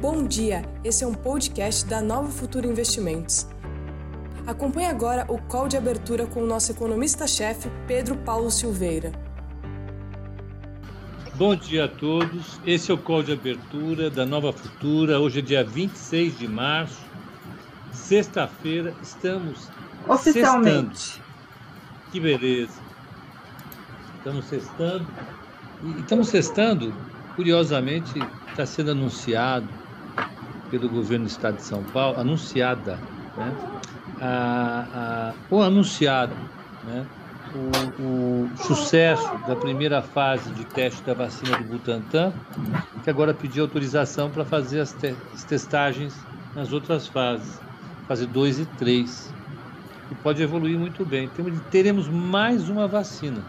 Bom dia, esse é um podcast da Nova Futura Investimentos. Acompanhe agora o call de abertura com o nosso economista-chefe, Pedro Paulo Silveira. Bom dia a todos, esse é o call de abertura da Nova Futura. Hoje é dia 26 de março, sexta-feira, estamos oficialmente. Sextando. Que beleza. Estamos sextando. E estamos sextando, curiosamente, está sendo anunciado pelo governo do estado de São Paulo, anunciada, né? a, a, ou anunciado né? o, o, sucesso da primeira fase de teste da vacina do Butantan, que agora pediu autorização para fazer as, te, as, testagens nas outras fases, fase 2 e 3, e pode evoluir muito bem. Teremos mais uma vacina.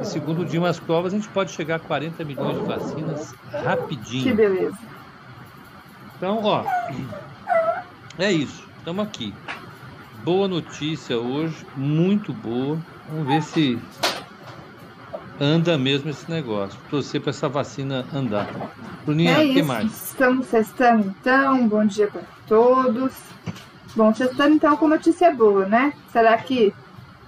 E segundo o Dimas Covas, a gente pode chegar a 40 milhões de vacinas rapidinho. Que beleza. Então, ó, é isso. Estamos aqui. Boa notícia hoje, muito boa. Vamos ver se anda mesmo esse negócio. Torcer para essa vacina andar. Bruninha, o é que mais? Estamos testando então. Bom dia para todos. Bom, testando então com notícia boa, né? Será que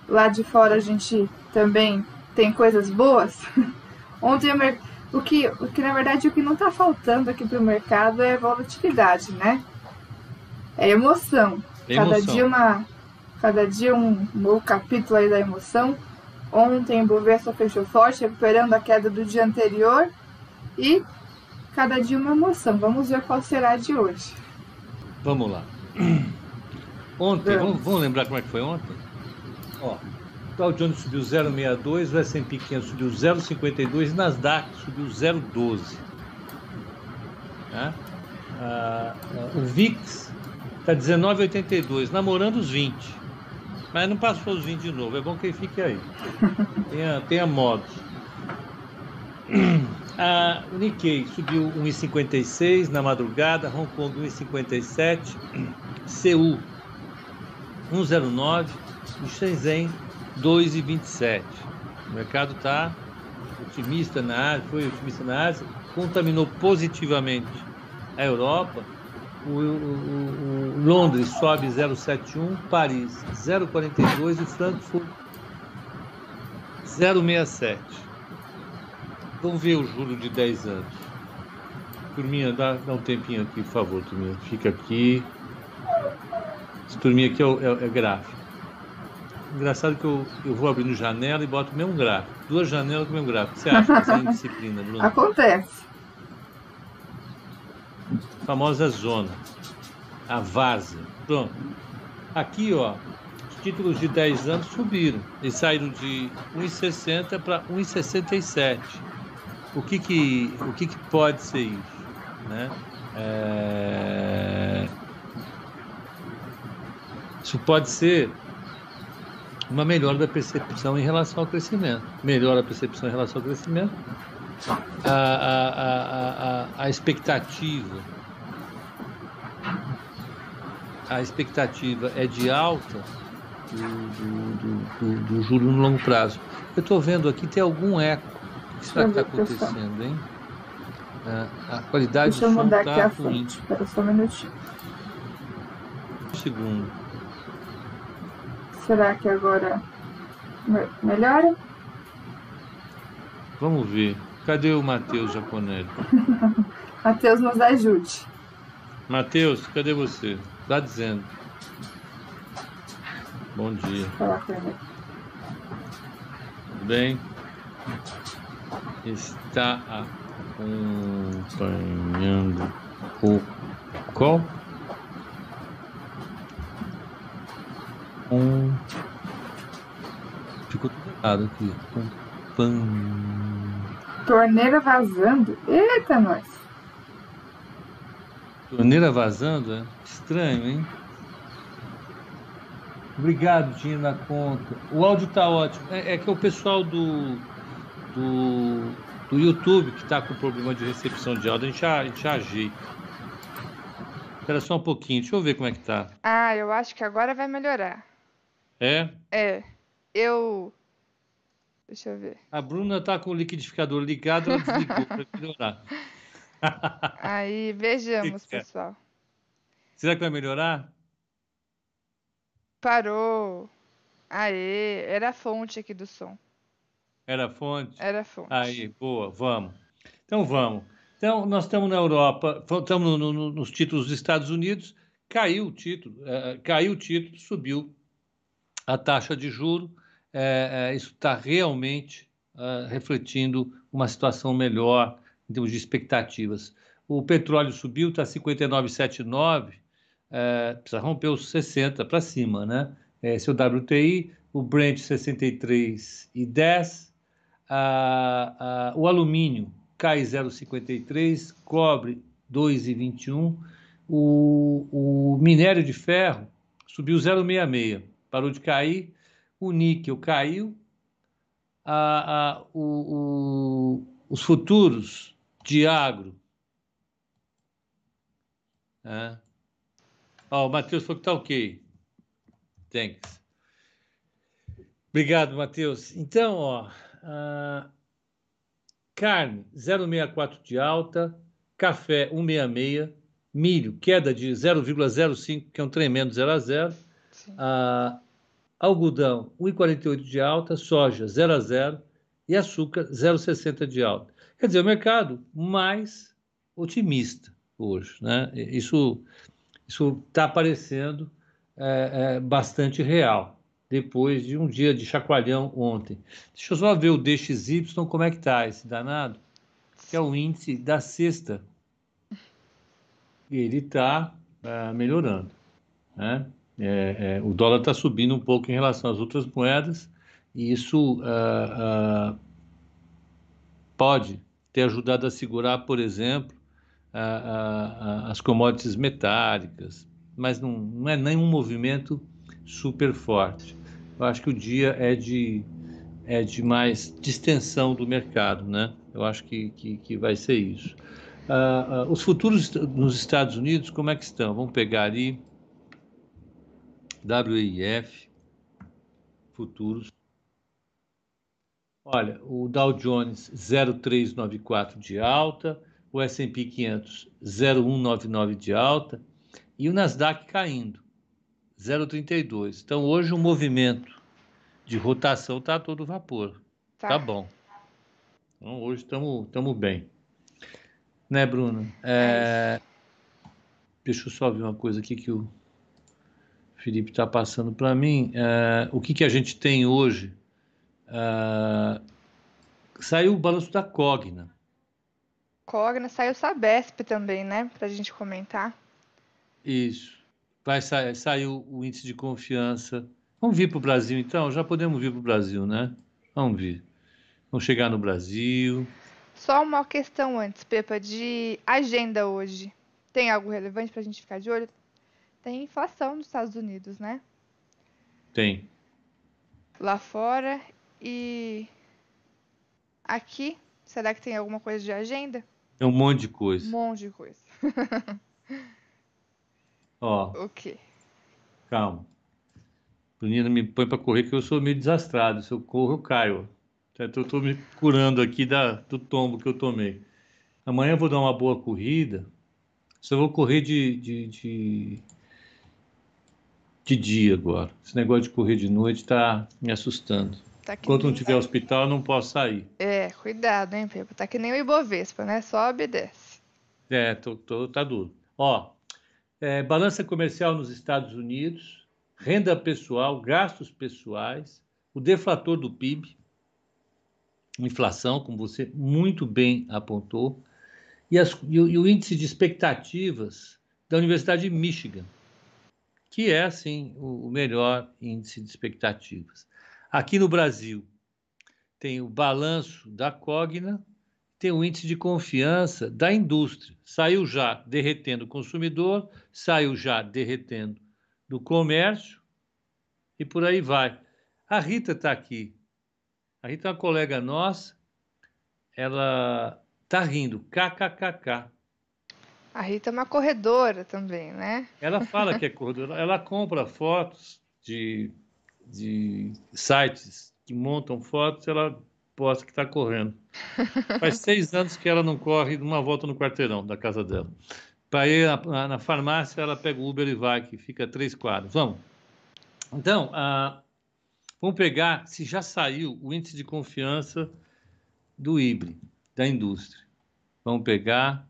lá de fora a gente também tem coisas boas? Ontem o mercado o que, o que na verdade o que não está faltando aqui para o mercado é volatilidade, né? É emoção. Cada emoção. dia uma, cada dia um novo capítulo aí da emoção. Ontem o Bovespa fechou forte, recuperando a queda do dia anterior e cada dia uma emoção. Vamos ver qual será a de hoje. Vamos lá. Ontem, vamos, vamos lembrar como é que foi ontem? Ó, Dow Jones subiu 0,62, o S&P 500 subiu 0,52 e Nasdaq subiu 0,12. Tá? Ah, o VIX está 19,82, namorando os 20. Mas não passou os 20 de novo, é bom que ele fique aí. Tenha, tenha modos. Ah, o Nikkei subiu 1,56 na madrugada, Hong Kong 1,57, Seul 1,09 e Shenzhen 2,27. O mercado está otimista na Ásia, foi otimista na Ásia, contaminou positivamente a Europa. O, o, o Londres sobe 0,71, Paris 0,42 e Frankfurt 0,67. Vamos ver o juro de 10 anos. Turminha, dá, dá um tempinho aqui, por favor, turminha. Fica aqui. Esse turminha aqui é, é, é gráfico. Engraçado que eu, eu vou abrindo janela e boto o mesmo gráfico. Duas janelas com o mesmo gráfico. O que você acha dessa indisciplina, Bruno? Acontece. A famosa zona. A várzea. Pronto. Aqui, ó, os títulos de 10 anos subiram. Eles saíram de 1,60 para 1,67. O que que, o que que pode ser isso? Né? É... Isso pode ser uma melhora da percepção em relação ao crescimento. Melhora a percepção em relação ao crescimento. A, a, a, a, a expectativa a expectativa é de alta do, do, do, do, juro no longo prazo. Eu estou vendo aqui, tem algum eco. O que será que está acontecendo, hein? A, a qualidade Deixa do som está ruim. Espera só um minutinho. Um segundo. Será que agora melhora? Vamos ver. Cadê o Matheus Japonelli? Matheus nos ajude. Matheus, cadê você? Tá dizendo. Bom dia. Ele. Bem. Está acompanhando o qual? Com. Ficou tudo errado aqui. Com pan. Torneira vazando? Eita, nós! Torneira vazando? É? Estranho, hein? Obrigado, tinha na conta. O áudio tá ótimo. É, é que é o pessoal do, do, do YouTube que está com problema de recepção de áudio. A gente, a gente ajeita. Espera só um pouquinho. Deixa eu ver como é que tá. Ah, eu acho que agora vai melhorar. É? É. Eu. Deixa eu ver. A Bruna tá com o liquidificador ligado, ela desligou para melhorar. Aí, vejamos, pessoal. Será que vai melhorar? Parou. Aê, era a fonte aqui do som. Era a fonte? Era a fonte. Aí, boa, vamos. Então vamos. Então, nós estamos na Europa, estamos no, no, nos títulos dos Estados Unidos, caiu o título, é, caiu o título, subiu a taxa de juro. É, é, isso está realmente é, refletindo uma situação melhor em termos de expectativas. O petróleo subiu, está 59,79, é, precisa romper os 60 para cima, né? Esse é o WTI, o Brent 63,10, o alumínio cai 0,53, cobre 2,21, o, o minério de ferro subiu 0,66, parou de cair, o níquel caiu, a, a, o, o, os futuros de agro. É. Ó, o Matheus falou que está ok. Thanks. Obrigado, Matheus. Então, ó, uh, carne 0,64 de alta, café 1,66, milho queda de 0,05, que é um tremendo 0 a 0. Uh, algodão 1,48 de alta, soja 0 a 0 e açúcar 0,60 de alta. Quer dizer, o mercado mais otimista hoje, né? Isso isso está aparecendo é, é, bastante real depois de um dia de chacoalhão ontem. Deixa eu só ver o DXY, como é que está esse danado, que é o índice da sexta. Ele está é, melhorando. Né? É, é, o dólar está subindo um pouco em relação às outras moedas, e isso uh, uh, pode ter ajudado a segurar, por exemplo, as commodities metálicas, mas não, não é nenhum movimento super forte eu acho que o dia é de, é de mais distensão do mercado, né? Eu acho que, que, que vai ser isso. Uh, os futuros nos Estados Unidos, como é que estão? Vamos pegar ali WIF, futuros. Olha, o Dow Jones 0,394 de alta, o S&P 500 0,199 de alta e o Nasdaq caindo 0,32. Então, hoje o movimento de rotação está todo vapor. Tá, tá bom. Então, hoje estamos bem. Né, Bruno? É... Deixa eu só ver uma coisa aqui que o Felipe está passando para mim. É... O que, que a gente tem hoje? É... Saiu o balanço da Cogna. Cogna, saiu o Sabesp também, né? Para a gente comentar. Isso vai sair, saiu o índice de confiança. Vamos vir para o Brasil, então? Já podemos vir para o Brasil, né? Vamos vir. Vamos chegar no Brasil. Só uma questão antes, Pepa, de agenda hoje. Tem algo relevante para a gente ficar de olho? Tem inflação nos Estados Unidos, né? Tem. Lá fora e aqui, será que tem alguma coisa de agenda? É um monte de coisa. Um monte de coisa. Ó. O quê? Calma. Brunina me põe para correr que eu sou meio desastrado. Se eu corro, eu caio. Eu estou me curando aqui da, do tombo que eu tomei. Amanhã eu vou dar uma boa corrida. Só vou correr de, de, de, de dia agora. Esse negócio de correr de noite está me assustando. Tá Enquanto não tiver hospital, eu não posso sair. É, cuidado, hein, Pepa? Tá que nem o Ibovespa, né? Sobe e desce. É, tô, tô, tá duro. Ó, é, balança comercial nos Estados Unidos, renda pessoal, gastos pessoais, o deflator do PIB, inflação, como você muito bem apontou, e, as, e, o, e o índice de expectativas da Universidade de Michigan, que é, o, o melhor índice de expectativas. Aqui no Brasil, tem o balanço da Cogna, tem o índice de confiança da indústria. Saiu já derretendo o consumidor, saiu já derretendo do comércio e por aí vai. A Rita está aqui. A Rita é uma colega nossa, ela está rindo, kkkk. A Rita é uma corredora também, né? Ela fala que é corredora, ela compra fotos de, de sites que montam fotos, ela posta que está correndo. Faz seis anos que ela não corre uma volta no quarteirão da casa dela. Para ir na, na, farmácia, ela pega o Uber e vai, que fica três quadros. Vamos. Então, ah, vamos pegar se já saiu o índice de confiança do IBRE, da indústria. Vamos pegar.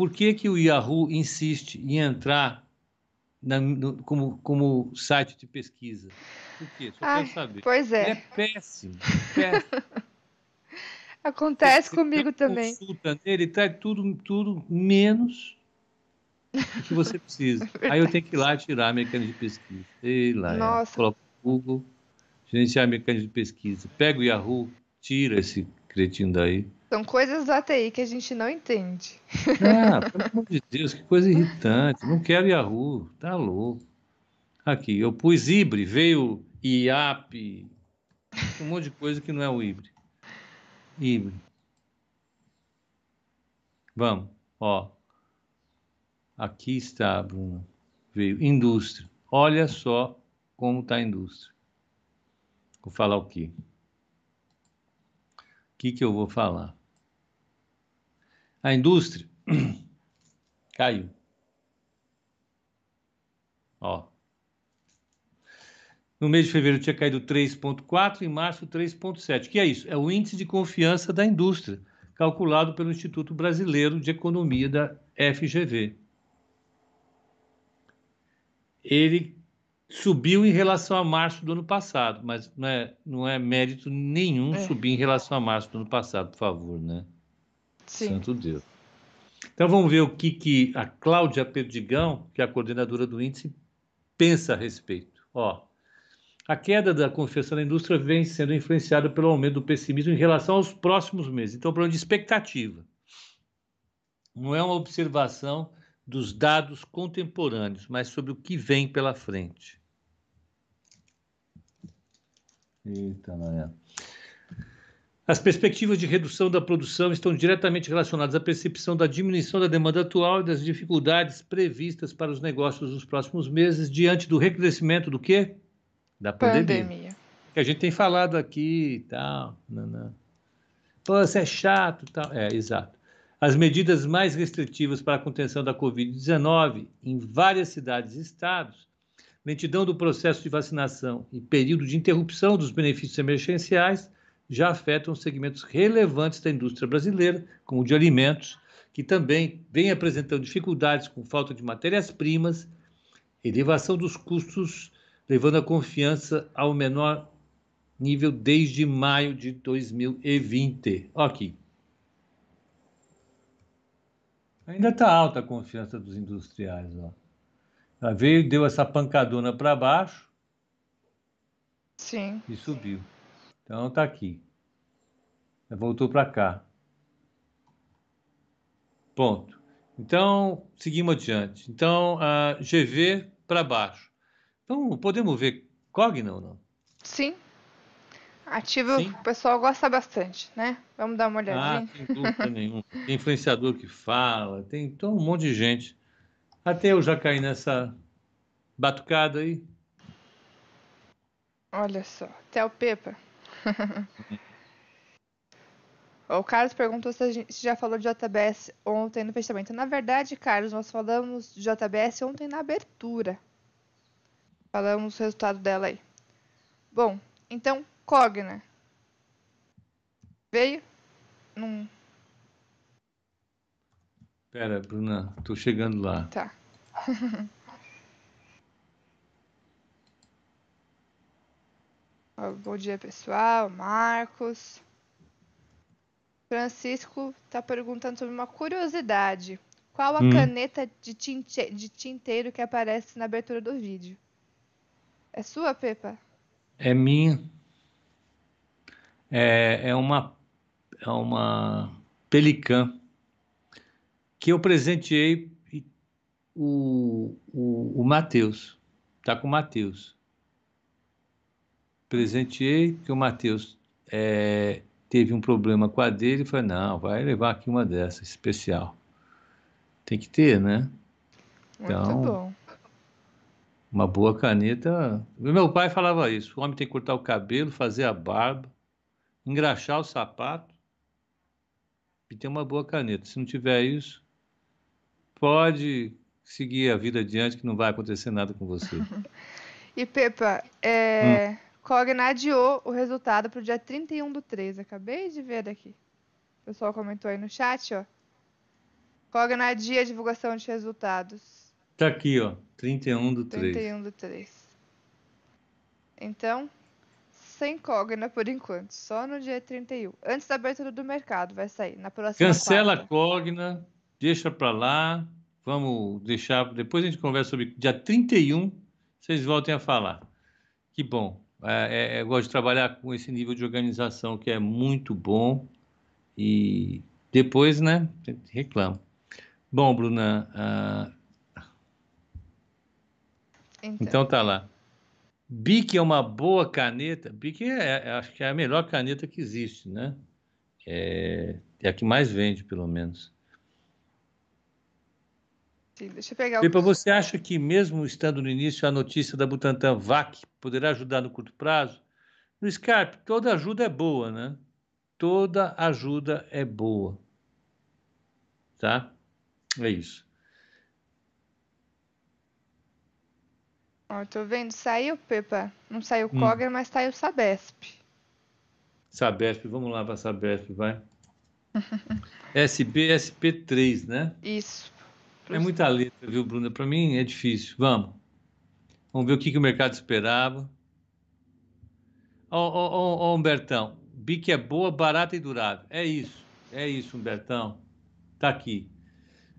Por que, que o Yahoo insiste em entrar na, no, como, como site de pesquisa? Por quê? Só Ai, quero saber. Pois é. É péssimo. péssimo. Acontece Você comigo também. Consulta nele, traz tudo, tudo menos o que você precisa. Aí eu tenho que ir lá tirar a mecânica de pesquisa. Sei lá, Nossa. É. coloca o Google, gerenciar a mecânica de pesquisa. Pega o Yahoo, tira esse cretino daí. São coisas do ATI que a gente não entende. Ah, pelo amor de Deus, que coisa irritante. Não quero Yahoo, tá louco. Aqui, eu pus Ibre, veio IAP, um monte de coisa que não é o Ibre. Ibre. Vamos, ó. Aqui está, Bruno. Veio indústria. Olha só como está a indústria. Vou falar o quê? O que, que eu vou falar? A indústria caiu. Ó. No mês de fevereiro tinha caído 3,4, em março 3,7. O que é isso? É o índice de confiança da indústria, calculado pelo Instituto Brasileiro de Economia da FGV ele subiu em relação a março do ano passado, mas não é, não é mérito nenhum é. subir em relação a março do ano passado, por favor, né? Sim. Santo Deus. Então vamos ver o que, que a Cláudia Perdigão, que é a coordenadora do índice, pensa a respeito. Ó, a queda da confiança na indústria vem sendo influenciada pelo aumento do pessimismo em relação aos próximos meses. Então, é problema de expectativa. Não é uma observação dos dados contemporâneos, mas sobre o que vem pela frente. Eita, Maria. As perspectivas de redução da produção estão diretamente relacionadas à percepção da diminuição da demanda atual e das dificuldades previstas para os negócios nos próximos meses diante do recrudescimento do quê? Da pandemia. pandemia. Que a gente tem falado aqui e tal. Não. Pô, isso é chato tal. É, exato. As medidas mais restritivas para a contenção da Covid-19 em várias cidades e estados, lentidão do processo de vacinação e período de interrupção dos benefícios emergenciais já afetam segmentos relevantes da indústria brasileira, como o de alimentos, que também vem apresentando dificuldades com falta de matérias-primas, elevação dos custos, levando a confiança ao menor nível desde maio de 2020. Aqui. Ainda está alta a confiança dos industriais. Ó. Ela veio, deu essa pancadona para baixo. Sim. E subiu. Então está aqui. Voltou para cá. Ponto. Então, seguimos adiante. Então, a GV para baixo. Então, podemos ver Cogna ou não? Sim. Ativo, Sim. o pessoal gosta bastante, né? Vamos dar uma olhadinha. Ah, sem dúvida nenhuma. Tem influenciador que fala, tem todo um monte de gente. Até eu já caí nessa batucada aí. Olha só, até o Pepa. o Carlos perguntou se a gente já falou de JBS ontem no fechamento. Na verdade, Carlos, nós falamos de JBS ontem na abertura. Falamos o resultado dela aí. Bom, então Cogna. Veio? Num. Pera, Bruna, tô chegando lá. Tá. Bom dia, pessoal. Marcos. Francisco está perguntando sobre uma curiosidade. Qual a hum. caneta de, tinte... de tinteiro que aparece na abertura do vídeo? É sua, Pepa? É minha é, é uma é uma Pelican que eu presenteei o, o, o Matheus. Tá com o Matheus. Presenteei, que o Matheus é, teve um problema com a dele e falei, não, vai levar aqui uma dessa, especial. Tem que ter, né? Muito então, bom. Uma boa caneta. Meu pai falava isso: o homem tem que cortar o cabelo, fazer a barba, engraxar o sapato e ter uma boa caneta. Se não tiver isso, pode seguir a vida adiante que não vai acontecer nada com você. e Pepa, é... hum. Cogna adiou o resultado para o dia 31 do 3. Acabei de ver daqui. O pessoal comentou aí no chat, ó. Cogna adia a divulgação de resultados. Tá aqui, ó. 31 do 3. 31 do 3. Então, sem Cogna por enquanto. Só no dia 31. Antes da abertura do mercado vai sair. Na próxima Cancela quarta. a Cogna. Deixa para lá. Vamos deixar. Depois a gente conversa sobre. Dia 31, vocês voltem a falar. Que bom. É, é, eu gosto de trabalhar com esse nível de organização que é muito bom. E depois, né? Reclamo. Bom, Bruna. Uh, então. então tá lá. Bic é uma boa caneta. Bic é, é, acho que é a melhor caneta que existe, né? É, é a que mais vende, pelo menos. Deixa eu pegar Pepa, o... você acha que mesmo estando no início a notícia da Butantan VAC poderá ajudar no curto prazo? No Scarpe, toda ajuda é boa, né? Toda ajuda é boa. Tá? É isso. Ó, tô vendo, saiu, Pepa. Não saiu hum. Cogre, mas saiu Sabesp. Sabesp, vamos lá para Sabesp, vai. SB, SP3, né? Isso. É muita letra, viu, Bruna? Para mim é difícil. Vamos. Vamos ver o que, que o mercado esperava. Ó, Humbertão. BIC é boa, barata e durável. É isso. É isso, Humbertão. Tá aqui.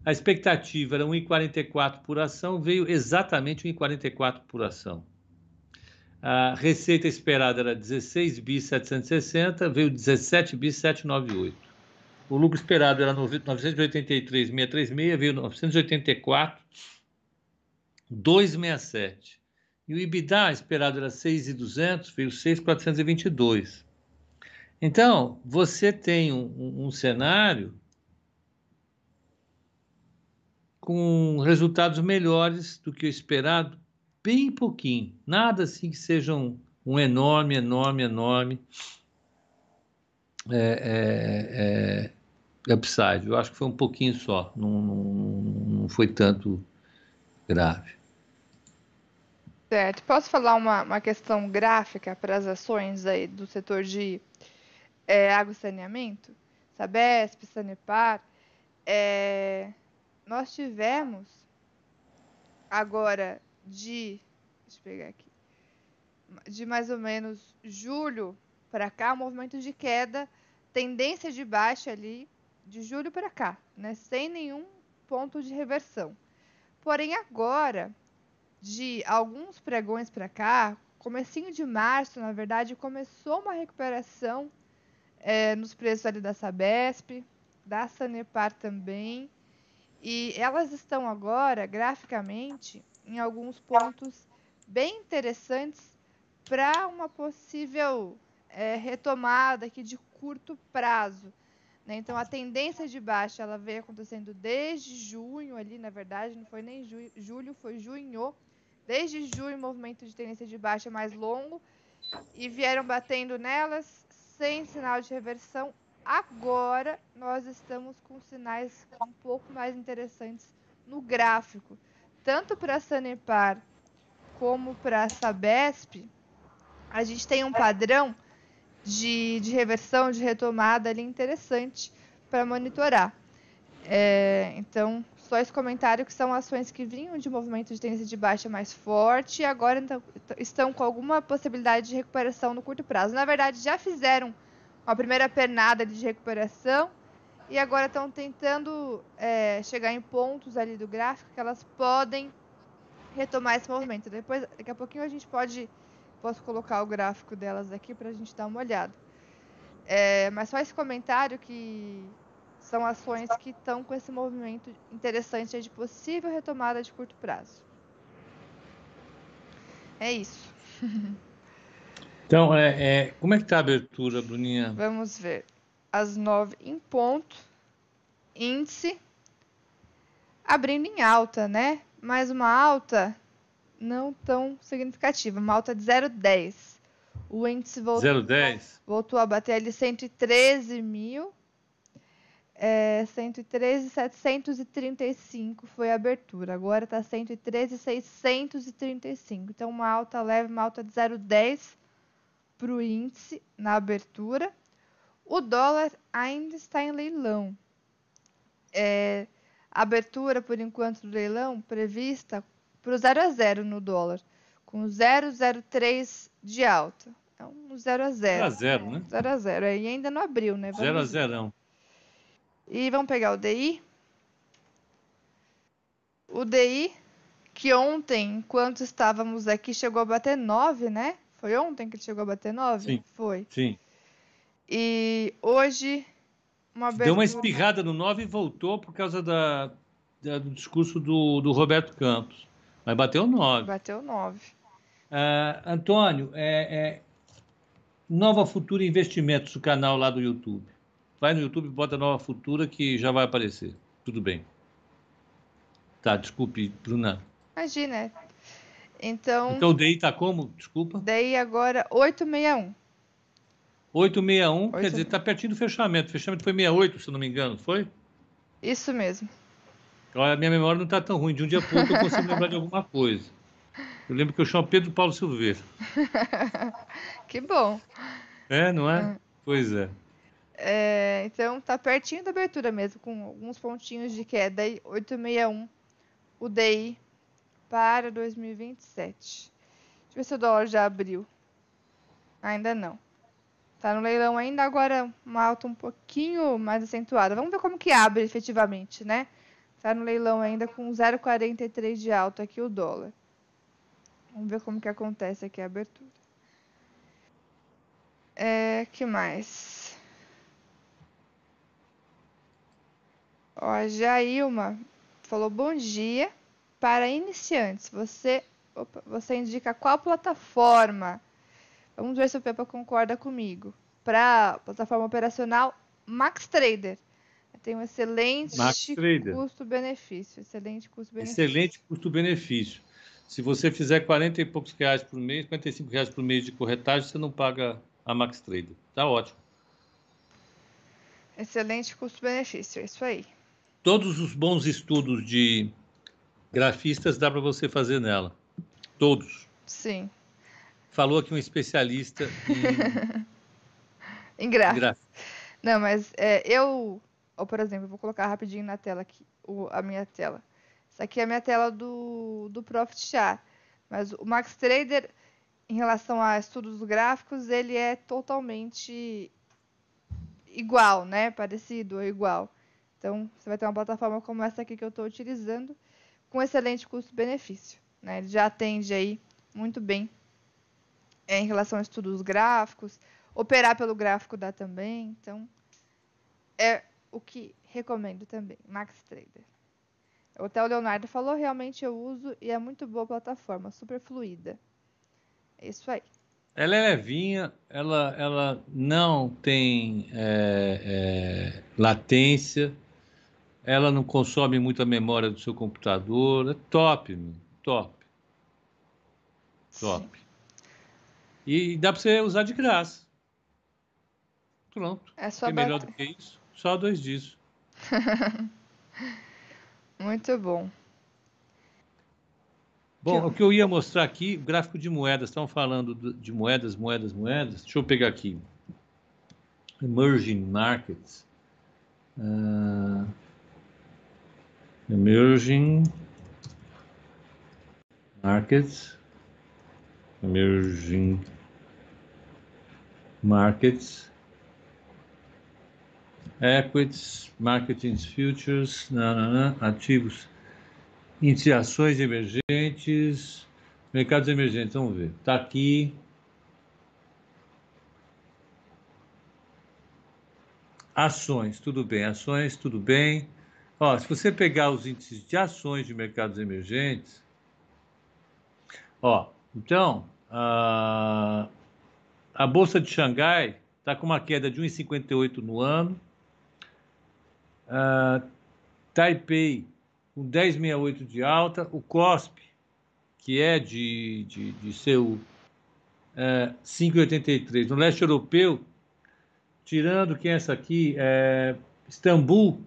A expectativa era 1,44 por ação, veio exatamente 1,44 por ação. A receita esperada era 16 bi 760, veio 17 bi 798. O lucro esperado era 983,636, veio 984, 267. E o EBITDA esperado era 6,200, veio 6,422. Então, você tem um, um cenário com resultados melhores do que o esperado, bem pouquinho. Nada assim que seja um, um enorme, enorme, enorme é, é, é, upside. Eu acho que foi um pouquinho só, não, não, não foi tanto grave. Certo. Posso falar uma, uma questão gráfica para as ações aí do setor de é, água e saneamento? Sabesp, Sanepar. É, nós tivemos agora de. Deixa eu pegar aqui. De mais ou menos julho para cá, um movimento de queda, tendência de baixa ali, de julho para cá, né? Sem nenhum ponto de reversão. Porém, agora, de alguns pregões para cá, comecinho de março, na verdade, começou uma recuperação é, nos preços ali da Sabesp, da Sanepar também. E elas estão agora, graficamente, em alguns pontos bem interessantes para uma possível é, retomada aqui de curto prazo. Né? Então, a tendência de baixa ela veio acontecendo desde junho, ali, na verdade, não foi nem ju julho, foi junho. Desde junho, movimento de tendência de baixa mais longo e vieram batendo nelas sem sinal de reversão Agora nós estamos com sinais um pouco mais interessantes no gráfico. Tanto para a Sanepar como para a Sabesp, a gente tem um padrão de, de reversão, de retomada ali interessante para monitorar. É, então, só esse comentário que são ações que vinham de movimento de tendência de baixa mais forte e agora então, estão com alguma possibilidade de recuperação no curto prazo. Na verdade, já fizeram uma primeira pernada de recuperação e agora estão tentando é, chegar em pontos ali do gráfico que elas podem retomar esse movimento. Depois, daqui a pouquinho a gente pode, posso colocar o gráfico delas aqui para a gente dar uma olhada. É, mas só esse comentário que são ações que estão com esse movimento interessante de possível retomada de curto prazo. É isso. Então, é, é, como é que está a abertura, Bruninha? Vamos ver. Às nove em ponto. Índice abrindo em alta, né? Mais uma alta não tão significativa, uma alta de 0,10. O índice voltou, 0,10? voltou a bater ali 113 mil. É, 113,735 foi a abertura. Agora está 113,635. Então, uma alta leve, uma alta de 0,10 para o índice na abertura. O dólar ainda está em leilão. É, abertura, por enquanto, do leilão prevista para o 0 a 0 no dólar, com 0,03 de alta. É um 0 a 0. 0 a 0, né? 0 a 0. E ainda não abriu, né? 0 a 0. E vamos pegar o DI. O DI, que ontem, enquanto estávamos aqui, chegou a bater 9, né? Foi ontem que ele chegou a bater 9? Sim. Foi. Sim. E hoje, uma abertura... Deu uma espirrada no 9 e voltou por causa da, da do discurso do, do Roberto Campos. Mas bateu 9. Bateu 9. Uh, ah, Antônio, é, é, Nova Futura Investimentos, o canal lá do YouTube. Vai no YouTube, bota Nova Futura que já vai aparecer. Tudo bem. Tá, desculpe, Bruna. Imagina. Então. Então o DI tá como? Desculpa. DI agora 861. 861, 8... quer dizer, tá pertinho do fechamento. O fechamento foi 68, se não me engano, foi? Isso mesmo. Olha, a minha memória não tá tão ruim. De um dia para outro eu consigo lembrar de alguma coisa. Eu lembro que eu chamo Pedro Paulo Silveira. que bom. É, não é? Hum. Pois é. é. Então tá pertinho da abertura mesmo, com alguns pontinhos de queda. 861 o DI para 2027. Deixa eu ver se o dólar já abriu. Ainda não. Tá no leilão ainda, agora uma alta um pouquinho mais acentuada. Vamos ver como que abre efetivamente, né? Tá no leilão ainda com 0,43 de alta aqui o dólar. Vamos ver como que acontece aqui a abertura. É, que mais? Ó, a Jailma falou bom dia. Para iniciantes, você, opa, você indica qual plataforma? Vamos ver se o Pepa concorda comigo. Para plataforma operacional, Max Trader. Tem um excelente custo-benefício. Excelente custo-benefício. Excelente custo-benefício. Se você fizer 40 e poucos reais por mês, 45 reais por mês de corretagem, você não paga a Max Trader. Tá ótimo. Excelente custo-benefício, é isso aí. Todos os bons estudos de Grafistas dá para você fazer nela. Todos. Sim. Falou aqui um especialista em, em gráficos. Não, mas é, eu, ou, por exemplo, vou colocar rapidinho na tela aqui, o, a minha tela. Essa aqui é a minha tela do, do Profit Chart. Mas o Max Trader, em relação a estudos gráficos, ele é totalmente igual, né? Parecido ou igual. Então, você vai ter uma plataforma como essa aqui que eu estou utilizando com excelente custo-benefício. Né? Ele já atende aí muito bem é, em relação a estudos gráficos, operar pelo gráfico dá também, então é o que recomendo também, Max Trader. Até o Leonardo falou, realmente eu uso e é muito boa a plataforma, super fluida. É isso aí. Ela é levinha, ela, ela não tem é, é, latência, ela não consome muita memória do seu computador. É top, meu. top. Top. Sim. E dá para você usar de graça. Pronto. É é melhor do que isso? Só dois disso. Muito bom. Bom, o que eu ia mostrar aqui, gráfico de moedas. Estão falando de moedas, moedas, moedas. Deixa eu pegar aqui. Emerging markets. Uh, emerging markets, emerging markets, equities, marketing futures, nanana, ativos, índice ações emergentes, mercados emergentes, vamos ver. Está aqui. Ações, tudo bem. Ações, tudo bem. Ó, se você pegar os índices de ações de mercados emergentes, ó, então a, a bolsa de Xangai está com uma queda de 1,58 no ano, a Taipei com 10,68 de alta, o COSP que é de, de, de seu é, 5,83. No leste europeu, tirando quem é essa aqui, é, Istambul,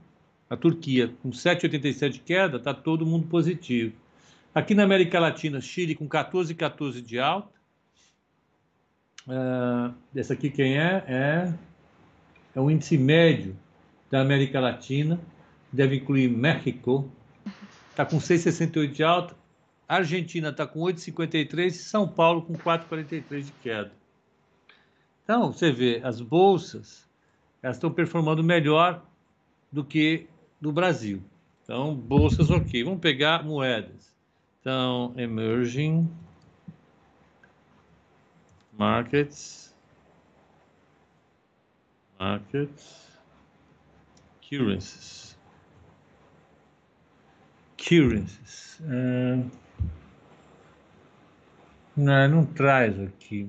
a Turquia, com 7,87 de queda, está todo mundo positivo. Aqui na América Latina, Chile com 14,14 de alta. Uh, essa aqui quem é? É, é o índice médio da América Latina, deve incluir México, está com 6,68 de alta. Argentina está com 8,53 e São Paulo com 4,43 de queda. Então, você vê, as bolsas elas estão performando melhor do que no Brasil. Então, bolsas ok. Vamos pegar moedas. Então, emerging markets, markets, currencies, currencies. Uh, não, não traz aqui.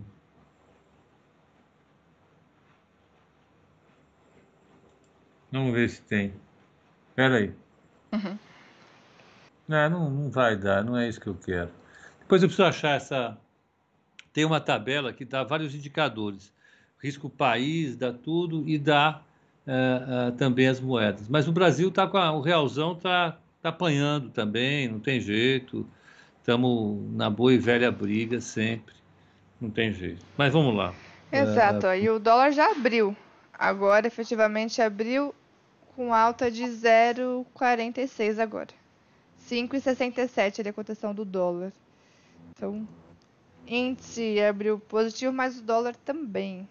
Vamos ver se tem. Espera aí. Uhum. Não, não, não vai dar, não é isso que eu quero. Depois eu preciso achar essa. Tem uma tabela que dá vários indicadores. Risco país, dá tudo e dá uh, uh, também as moedas. Mas o Brasil está com a, o realzão está tá apanhando também, não tem jeito. Estamos na boa e velha briga sempre. Não tem jeito. Mas vamos lá. Exato. Uh, e o dólar já abriu. Agora, efetivamente, abriu com alta de 0,46 agora. 5,67 é a cotação do dólar. Então, índice abriu positivo, mas o dólar também.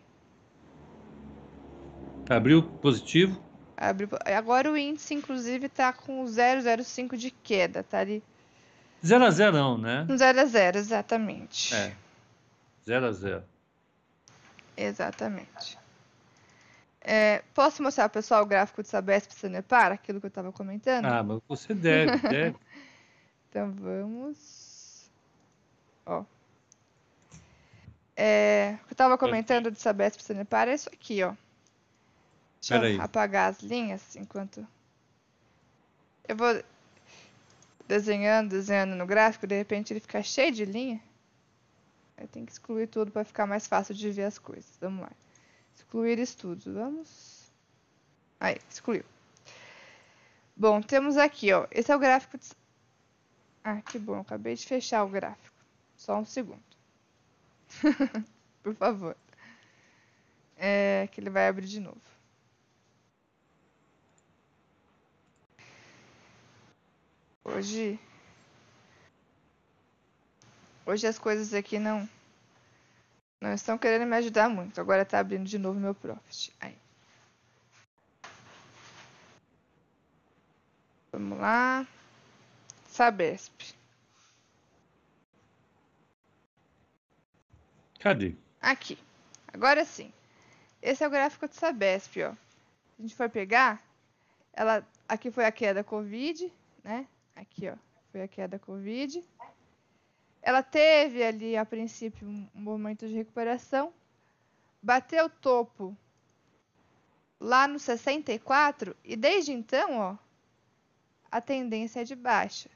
Abriu positivo? Abriu, agora o índice, inclusive, está com 0,05 de queda, tá ali 0 a 0 não, né? 0 a 0 exatamente. É. 0 a 0 Exatamente. É, posso mostrar para pessoal o gráfico de Sabesp e Sanepar, aquilo que eu estava comentando? Ah, mas você deve, deve. então vamos. Ó. É, o que eu estava comentando de Sabesp e Sanepar é isso aqui, ó. Deixa eu apagar as linhas enquanto. Eu vou desenhando, desenhando no gráfico, de repente ele fica cheio de linha. Aí tem que excluir tudo para ficar mais fácil de ver as coisas. Vamos lá. Excluir estudos. Vamos. Aí, excluiu. Bom, temos aqui, ó. Esse é o gráfico de... Ah, que bom. Acabei de fechar o gráfico. Só um segundo. Por favor. É, que ele vai abrir de novo. Hoje. Hoje as coisas aqui não. Não estão querendo me ajudar muito. Agora tá abrindo de novo meu Profit. Aí. Vamos lá. Sabesp. Cadê? Aqui. Agora sim. Esse é o gráfico de Sabesp, ó. Se a gente for pegar, ela aqui foi a queda Covid, né? Aqui, ó, foi a queda Covid. Ela teve ali, a princípio, um momento de recuperação. Bateu o topo lá no 64 e desde então, ó, a tendência é de baixa.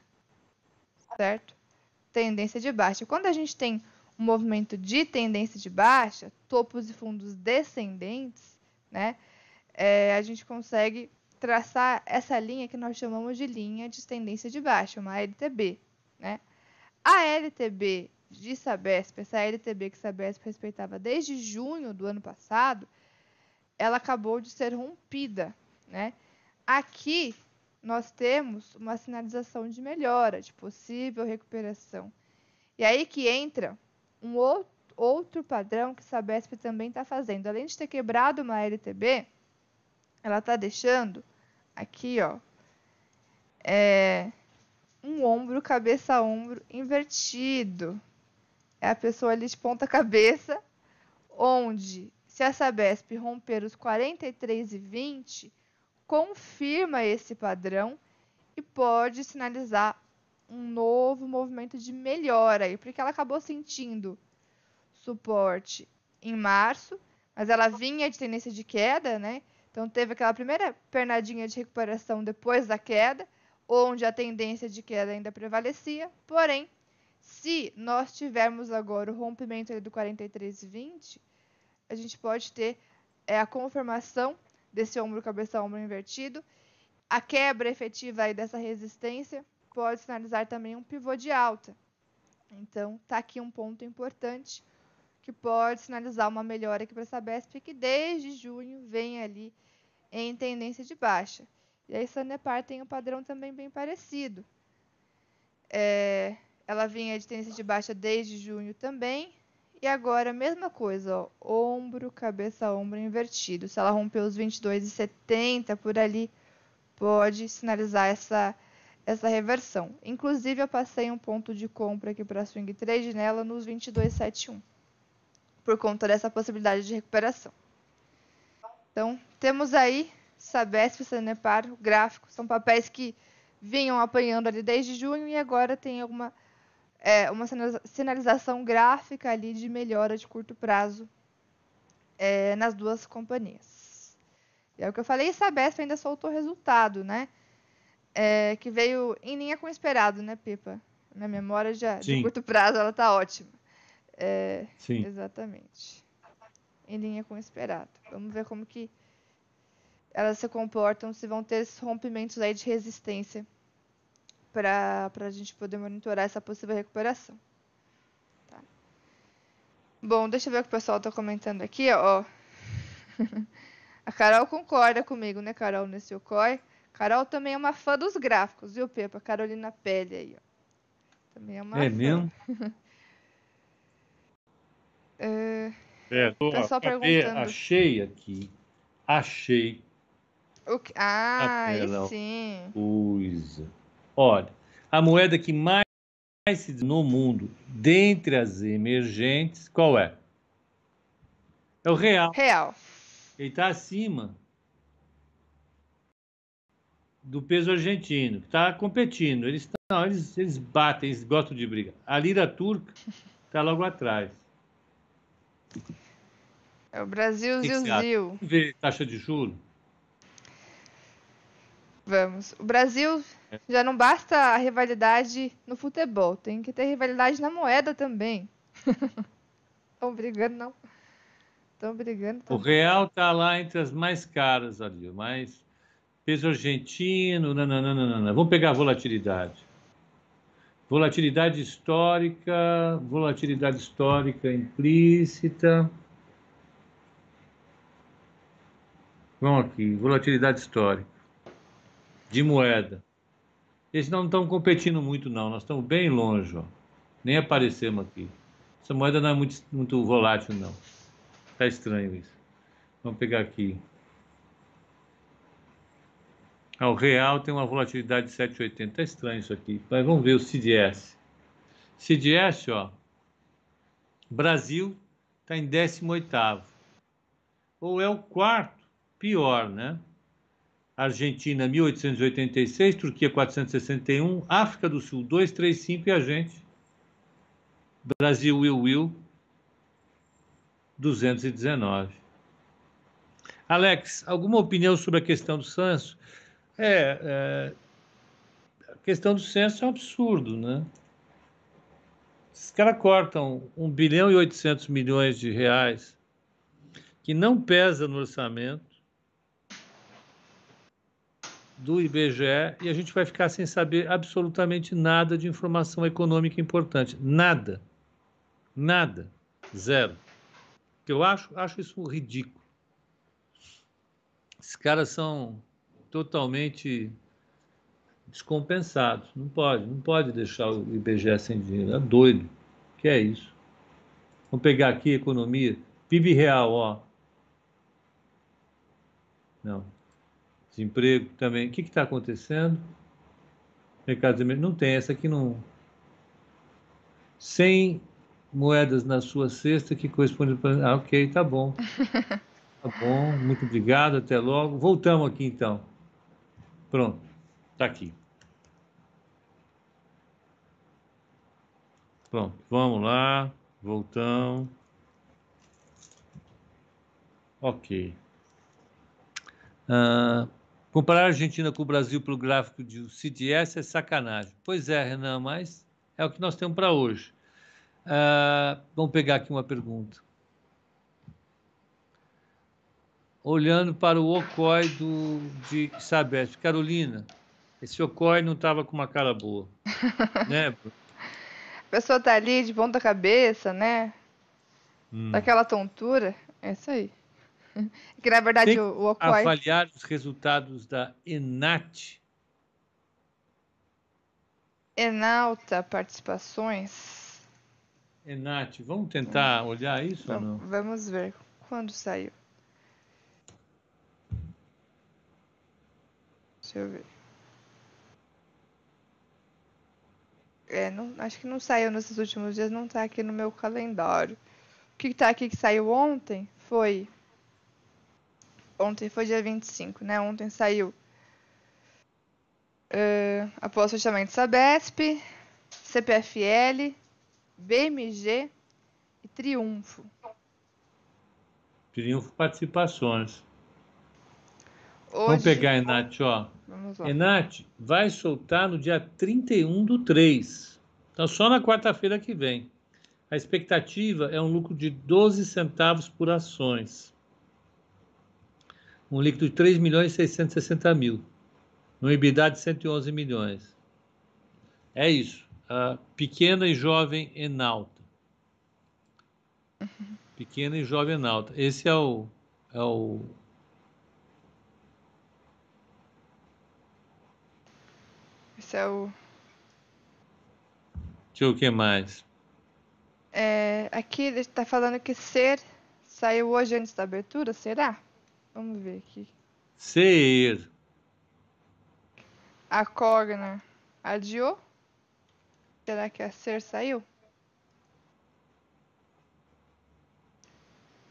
Certo? Tendência de baixa. Quando a gente tem um movimento de tendência de baixa, topos e fundos descendentes, né? É, a gente consegue traçar essa linha que nós chamamos de linha de tendência de baixa, uma LTB. Né? A LTB de Sabesp, essa LTB que Sabesp respeitava desde junho do ano passado, ela acabou de ser rompida. Né? Aqui nós temos uma sinalização de melhora, de possível recuperação. E aí que entra um outro padrão que Sabesp também está fazendo. Além de ter quebrado uma LTB, ela está deixando aqui, ó, é um ombro, cabeça ombro invertido. É a pessoa ali de ponta cabeça, onde se a Sabesp romper os 43 e 20, confirma esse padrão e pode sinalizar um novo movimento de melhora aí, porque ela acabou sentindo suporte em março, mas ela vinha de tendência de queda, né? Então teve aquela primeira pernadinha de recuperação depois da queda, onde a tendência de queda ainda prevalecia, porém Se nós tivermos agora o rompimento do 43,20, a gente pode ter é, a confirmação desse ombro cabeça ombro invertido, a quebra efetiva aí dessa resistência pode sinalizar também um pivô de alta. Então, tá aqui um ponto importante que pode sinalizar uma melhora aqui para essa BESP que desde junho vem ali em tendência de baixa. E aí Sanepar tem um padrão também bem parecido. É, ela vinha de tendência de baixa desde junho também. E agora, mesma coisa, ó, ombro, cabeça, ombro invertido. Se ela romper os 22,70 por ali, pode sinalizar essa, essa reversão. Inclusive, eu passei um ponto de compra aqui para swing trade nela nos 22,71, por conta dessa possibilidade de recuperação. Então, temos aí Sabesp e Sanepar, gráfico, são papéis que vinham apanhando ali desde junho e agora tem alguma é, uma sinalização gráfica ali de melhora de curto prazo é, nas duas companhias. E é o que eu falei, Sabesp ainda soltou resultado, né? É, que veio em linha com o esperado, né, Pipa? Na memória já, de curto prazo ela tá ótima. É, Sim. Exatamente. Em linha com o esperado. Vamos ver como que elas se comportam, se vão ter esses rompimentos aí de resistência para a gente poder monitorar essa possível recuperação. Tá. Bom, deixa eu ver o que o pessoal está comentando aqui, ó. a Carol concorda comigo, né, Carol, nesse OCOI. Carol também é uma fã dos gráficos, viu, Pepa? Carolina Pele aí, ó. Também é uma É fã. mesmo? é... É, tô, tá perguntando. Achei aqui. Achei que... Ah, aí sim. Coisa. Olha, a moeda que mais se no mundo, dentre as emergentes, qual é? É o real. Real. Ele está acima do peso argentino, que está competindo. Eles, não, eles, eles batem, eles gostam de briga. A lira turca está logo atrás. É o Brasil, Zil, Zil. Vamos ver taxa de juros. Vamos. O Brasil é. já não basta a rivalidade no futebol, tem que ter rivalidade na moeda também. Estão brigando, não. Estão brigando. Tão... O real tá lá entre as mais caras ali, mais peso argentino, nananana. Vamos pegar a volatilidade. Volatilidade histórica, volatilidade histórica implícita. Vamos aqui, volatilidade histórica de moeda. Eles não estão competindo muito, não. Nós estamos bem longe, ó. Nem aparecemos aqui. Essa moeda não é muito, muito volátil, não. Tá estranho isso. Vamos pegar aqui. Ah, o real tem uma volatilidade de 7,80. Tá estranho isso aqui. Mas vamos ver o CDS. CDS, ó. Brasil está em 18º. Ou é o quarto pior, né? Argentina 1886, Turquia 461, África do Sul 235 e a gente, Brasil Will Will 219. Alex, alguma opinião sobre a questão do censo? É, é, a questão do censo é um absurdo, né? Os caras cortam 1 bilhão e 800 milhões de reais, que não pesa no orçamento, do IBGE e a gente vai ficar sem saber absolutamente nada de informação econômica importante. Nada. Nada. Zero. Eu acho, acho isso ridículo. Esses caras são totalmente descompensados. Não pode, não pode deixar o IBGE sem dinheiro. É doido. Que é isso? Vamos pegar aqui economia. PIB real, ó. Não, desemprego também. O que está acontecendo? Mercado de não tem, essa aqui não. 100 moedas na sua cesta que corresponde para. Ah, ok, tá bom. Tá bom, muito obrigado, até logo. Voltamos aqui então. Pronto, tá aqui. Pronto, vamos lá, voltamos. Ok. Uh, Comparar a Argentina com o Brasil pelo gráfico de CDS é sacanagem. Pois é, Renan, mas é o que nós temos para hoje. Uh, vamos pegar aqui uma pergunta. Olhando para o Ocói do, de Sabesp. Carolina, esse Ocói não estava com uma cara boa. né? A pessoa tá ali de ponta cabeça, né? Hum. Daquela tontura. É isso aí. Que na verdade Tem o, o Ocói... avaliar os resultados da ENAT. Enalta Participações. Enat, vamos tentar olhar isso vamos, ou não? Vamos ver quando saiu. Deixa eu ver. É, não, acho que não saiu nesses últimos dias, não tá aqui no meu calendário. O que, tá aqui que saiu ontem foi Ontem foi dia 25, né? Ontem saiu uh, após o fechamento Sabesp, CPFL, BMG e Triunfo. Triunfo Participações. Hoje... Vamos pegar a Enat, ó. Vamos lá. Enat vai soltar no dia 31 do 3. Então, só na quarta-feira que vem. A expectativa é um lucro de 12 centavos por ações um líquido de 3 milhões e 660 mil, no EBITDA de 111 milhões. É isso. A pequena e jovem Enalta. Pequena e jovem Enalta. Esse é o, é o O. Deixa eu o que mais? É, aqui ele está falando que ser saiu hoje antes da abertura, será? Vamos ver aqui. Ser. A Cogna adiou? Será que a Ser saiu?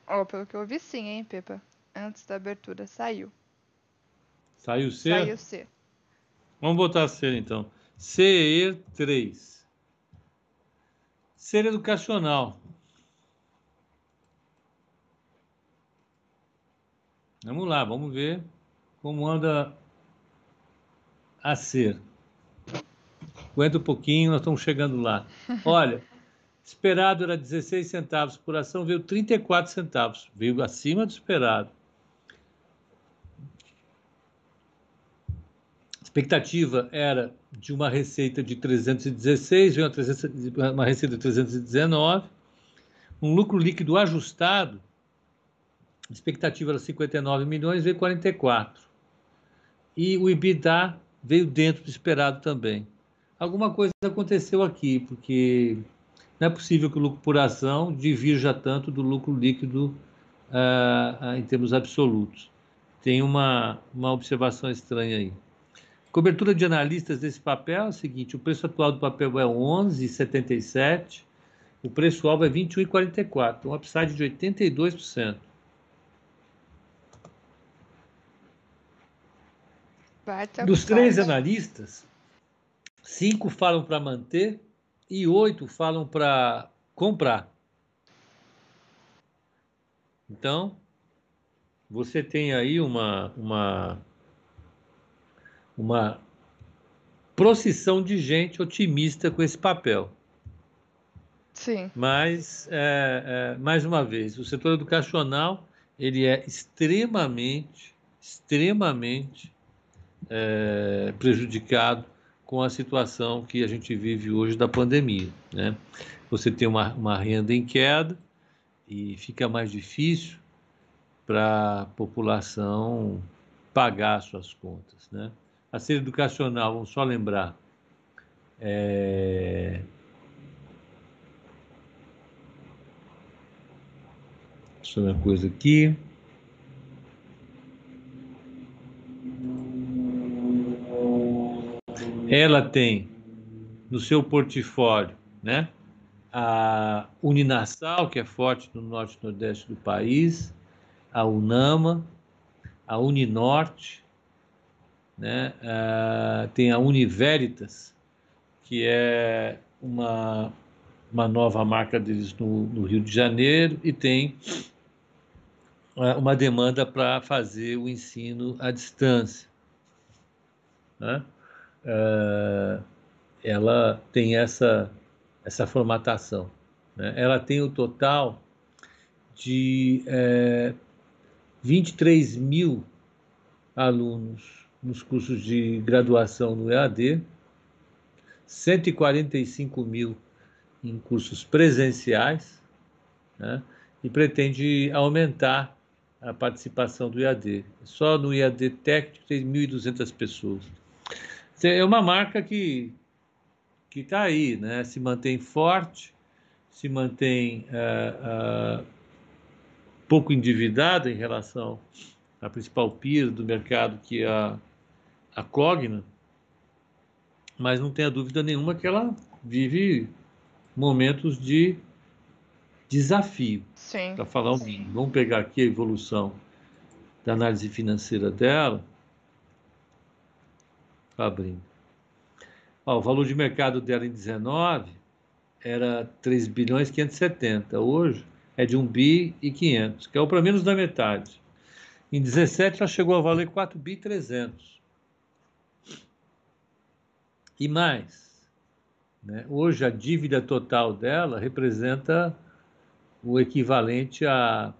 Ó, oh, pelo que eu vi sim, hein, Pepa? Antes da abertura, saiu. Saiu Ser? Saiu Ser. Vamos botar Ser então. Ser 3. Ser educacional. Vamos lá, vamos ver como anda a ser. Aguenta um pouquinho, nós estamos chegando lá. Olha, esperado era 16 centavos por ação, veio 34 centavos, veio acima do esperado. Expectativa era de uma receita de 316, veio uma receita de 319, um lucro líquido ajustado a expectativa era 59 milhões, veio 44. E o EBITDA veio dentro do esperado também. Alguma coisa aconteceu aqui, porque não é possível que o lucro por ação divirja tanto do lucro líquido uh, em termos absolutos. Tem uma, uma observação estranha aí. Cobertura de analistas desse papel é o seguinte: o preço atual do papel é 11,77, o preço-alvo é 21,44, um upside de 82%. Dos três analistas, cinco falam para manter e oito falam para comprar. Então, você tem aí uma, uma, uma procissão de gente otimista com esse papel. Sim. Mas, é, é, mais uma vez, o setor educacional ele é extremamente, extremamente é, prejudicado com a situação que a gente vive hoje da pandemia. Né? Você tem uma, uma renda em queda e fica mais difícil para a população pagar suas contas. Né? A ser educacional, vamos só lembrar, é... Deixa eu ver uma coisa aqui. ela tem no seu portfólio, né, a Uninasal, que é forte no norte e nordeste do país, a Unama, a Uninorte, né, a, tem a Univeritas, que é uma, uma nova marca deles no, no Rio de Janeiro, e tem uma demanda para fazer o ensino à distância. Né? uh, ela tem essa, essa formatação. Né? Ela tem o total de é, 23 mil alunos nos cursos de graduação no EAD, 145 mil em cursos presenciais, né? e pretende aumentar a participação do IAD. Só no IAD técnico tem 1.200 pessoas. É uma marca que que está aí, né? se mantém forte, se mantém uh, uh, pouco endividada em relação à principal peer do mercado, que é a, a Cogna, mas não tenha dúvida nenhuma que ela vive momentos de desafio. Para falar mínimo. Vamos pegar aqui a evolução da análise financeira dela. Abrindo. Ó, o valor de mercado dela em 19 era 3 bilhões 570. Hoje é de 1 bi e 500, que é o para menos da metade. Em 17 ela chegou a valer 4 bi 300. E mais, né? hoje a dívida total dela representa o equivalente a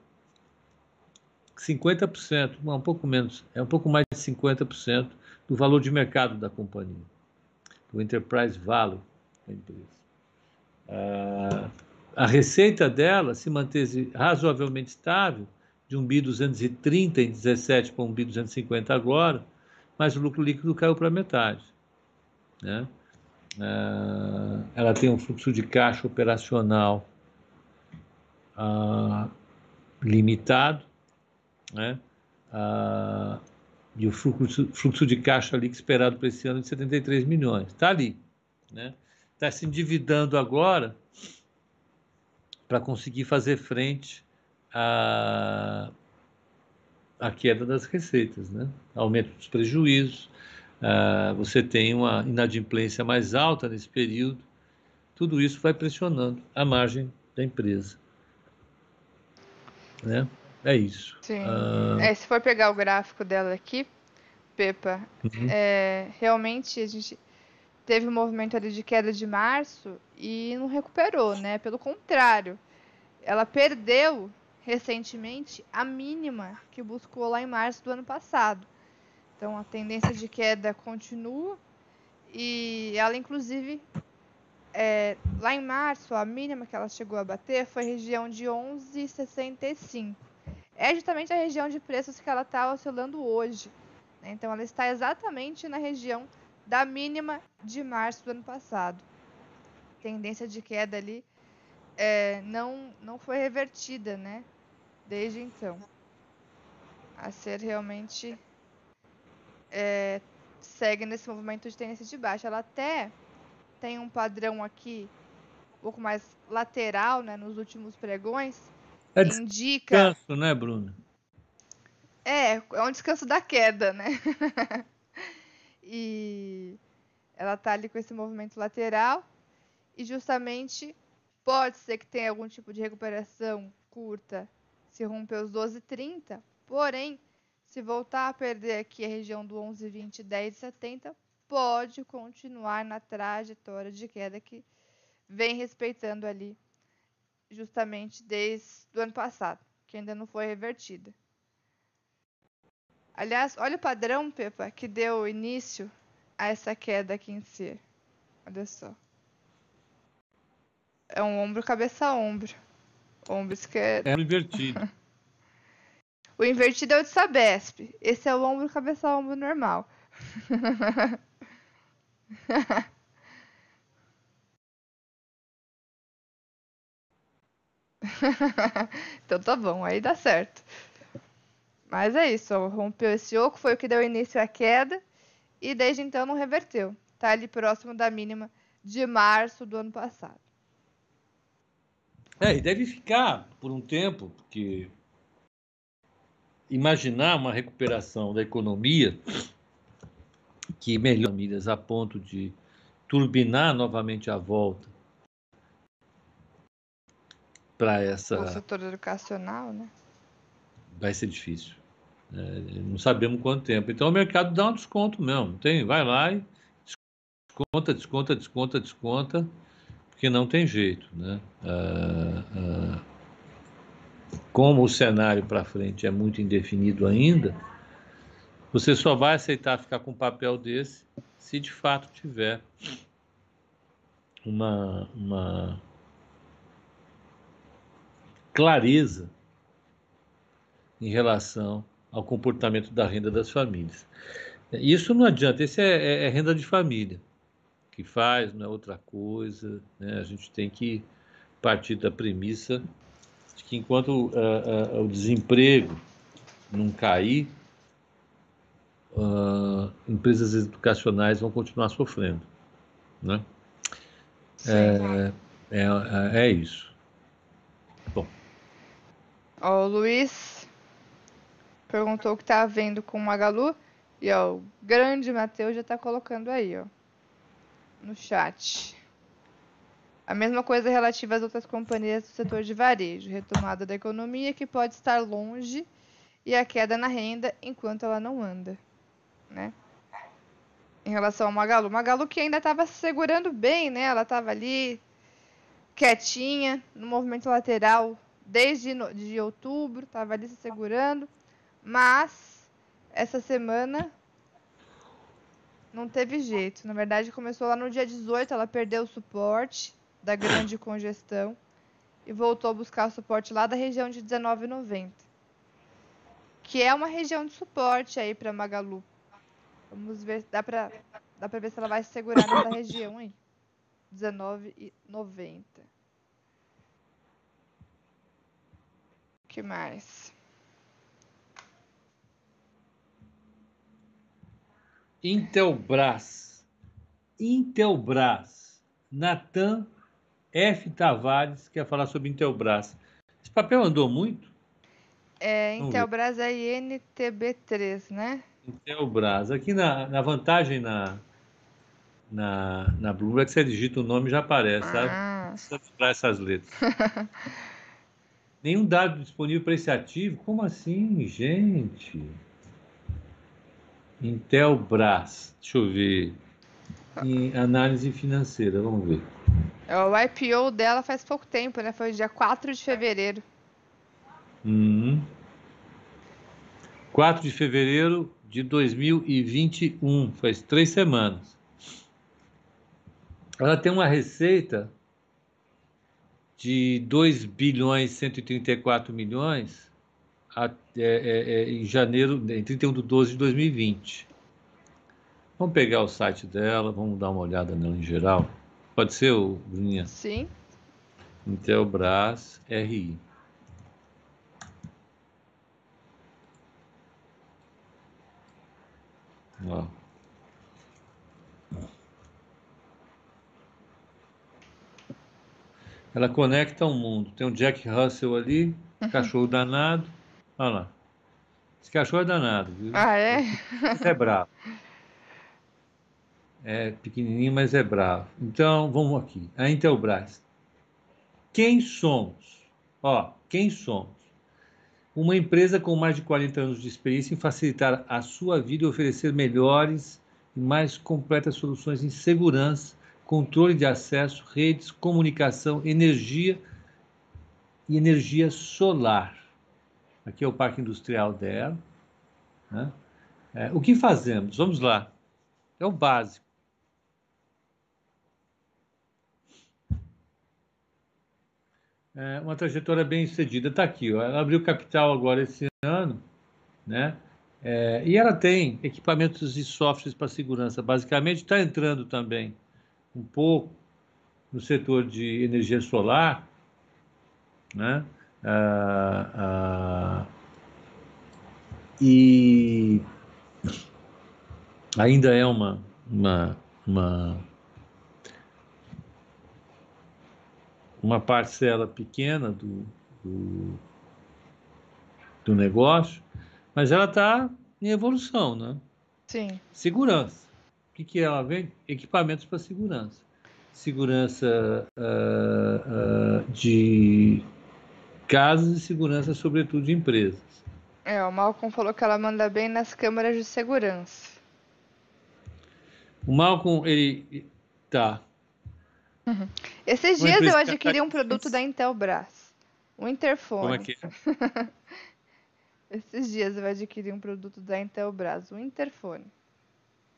50%, um pouco menos, é um pouco mais de 50% do valor de mercado da companhia, do enterprise value da empresa. Ah, a receita dela se manteve razoavelmente estável, de 1 bi 230 em 17 para 1 bi 250 agora, mas o lucro líquido caiu para metade. Né? Ah, ela tem um fluxo de caixa operacional ah, limitado, né? Ah, e o fluxo, fluxo de caixa ali esperado para esse ano de 73 milhões. Está ali. Né? Está se endividando agora para conseguir fazer frente à, à queda das receitas, né? aumento dos prejuízos, uh, você tem uma inadimplência mais alta nesse período, tudo isso vai pressionando a margem da empresa né? É isso. Sim. Uh... É, se for pegar o gráfico dela aqui, Pepa, uhum. é, realmente a gente teve um movimento ali de queda de março e não recuperou, né? Pelo contrário, ela perdeu recentemente a mínima que buscou lá em março do ano passado. Então a tendência de queda continua e ela inclusive é, lá em março, a mínima que ela chegou a bater foi região de 11,65. É justamente a região de preços que ela está oscilando hoje. Né? Então, ela está exatamente na região da mínima de março do ano passado. Tendência de queda ali é, não, não foi revertida, né? Desde então. A ser realmente é, segue nesse movimento de tendência de baixa. Ela até tem um padrão aqui um pouco mais lateral, né, nos últimos pregões, é indica descanso, né, Bruno? É, é um descanso da queda, né? e ela tá ali com esse movimento lateral e justamente pode ser que tenha algum tipo de recuperação curta se romper os 12,30, porém, se voltar a perder aqui a região do 11,20 10,70, pode continuar na trajetória de queda que vem respeitando ali justamente desde o ano passado, que ainda não foi revertida. Aliás, olha o padrão, Pepa, que deu início a essa queda aqui em si. Olha só. É um ombro cabeça a ombro. Ombro esquerdo. É invertido. o invertido é o de Sabesp. Esse é o ombro cabeça ombro normal. então tá bom, aí dá certo. Mas é isso, ó, rompeu esse oco, foi o que deu início à queda e desde então não reverteu. Tá ali próximo da mínima de março do ano passado. É, e deve ficar por um tempo, porque imaginar uma recuperação da economia que melhora famílias a ponto de turbinar novamente a volta para essa. O setor educacional, né? Vai ser difícil. É, não sabemos quanto tempo. Então o mercado dá um desconto mesmo. Tem, vai lá e desconta, desconta, desconta, desconta, porque não tem jeito. Né? Ah, ah, como o cenário para frente é muito indefinido ainda, você só vai aceitar ficar com um papel desse se de fato tiver uma, uma clareza em relação ao comportamento da renda das famílias. Isso não adianta, esse é, é, é renda de família que faz, não é outra coisa. Né? A gente tem que partir da premissa de que enquanto uh, uh, o desemprego não cair, uh, empresas educacionais vão continuar sofrendo. Né? É, é, é, é, isso. Bom. o Luiz perguntou o que está vendo com o Magalu. E ó, o grande Matheus já está colocando aí, ó, no chat. A mesma coisa relativa às outras companhias do setor de varejo, retomada da economia que pode estar longe e a queda na renda enquanto ela não anda, né? Em relação ao Magalu, Magalu que ainda estava se segurando bem, né? Ela estava ali quietinha no movimento lateral desde de outubro, estava ali se segurando, mas essa semana não teve jeito. Na verdade, começou lá no dia 18, ela perdeu o suporte da grande congestão e voltou a buscar o suporte lá da região de 19,90. Que é uma região de suporte aí para Magalu. Vamos ver, dá para dá para ver se ela vai se segurar nessa região aí. 19,90. que mais? Intelbras. Intelbras. Natan F. Tavares quer falar sobre Intelbras. Esse papel andou muito? É, Intelbras é INTB3, né? Intelbras. Aqui na, na vantagem na, na, na Bloomberg, você digita o nome e já aparece, sabe? Ah. Precisa lembrar essas letras. Nenhum dado disponível para esse ativo? Como assim, gente? Intelbras, deixa eu ver. Em análise financeira, vamos ver. É, o IPO dela faz pouco tempo, né? Foi dia 4 de fevereiro. Uhum. 4 de fevereiro de 2021, faz três semanas. Ela tem uma receita de 2 bilhões 134 milhões a, é, é, é, em janeiro, em 31 de 12 de 2020. Vamos pegar o site dela, vamos dar uma olhada nela em geral. Pode ser, Bruninha? Sim. Intelbras RI. Ó. Ela conecta o mundo. Tem o Jack Russell ali, uhum. cachorro danado. Olha lá. Esse cachorro é danado, viu? Ah, é? Esse é bravo. É pequenininho, mas é bravo. Então, vamos aqui. A Intelbras. Quem somos? Ó, quem somos? Uma empresa com mais de 40 anos de experiência em facilitar a sua vida e oferecer melhores e mais completas soluções em segurança, controle de acesso, redes, comunicação, energia e energia solar. Aqui é o Parque Industrial dela. Né? É, o que fazemos? Vamos lá. É o básico. É uma trajetória bem sucedida. Está aqui. Ó. Ela abriu capital agora esse ano. Né? É, e ela tem equipamentos e softwares para segurança. Basicamente, está entrando também um pouco no setor de energia solar, né? Ah, ah, e ainda é uma, uma, uma, uma parcela pequena do, do, do negócio, mas ela está em evolução, né? Sim. Segurança. O que, que ela vem? Equipamentos para segurança. Segurança uh, uh, de casas e segurança, sobretudo de empresas. É, o Malcolm falou que ela manda bem nas câmeras de segurança. O Malcolm, ele tá. Uhum. Esses dias eu adquiri um produto da Intelbras, um interfone. Como é que é? Esses dias eu adquiri um produto da Intelbras, um interfone.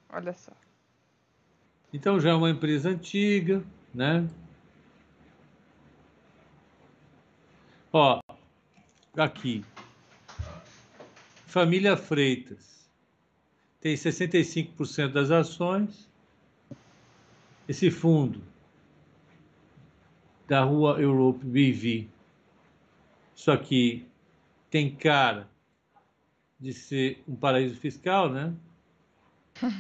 Olha só. Então já é uma empresa antiga, né? Ó, aqui. Família Freitas tem 65% das ações. Esse fundo da rua Europe BV, isso aqui tem cara de ser um paraíso fiscal, né?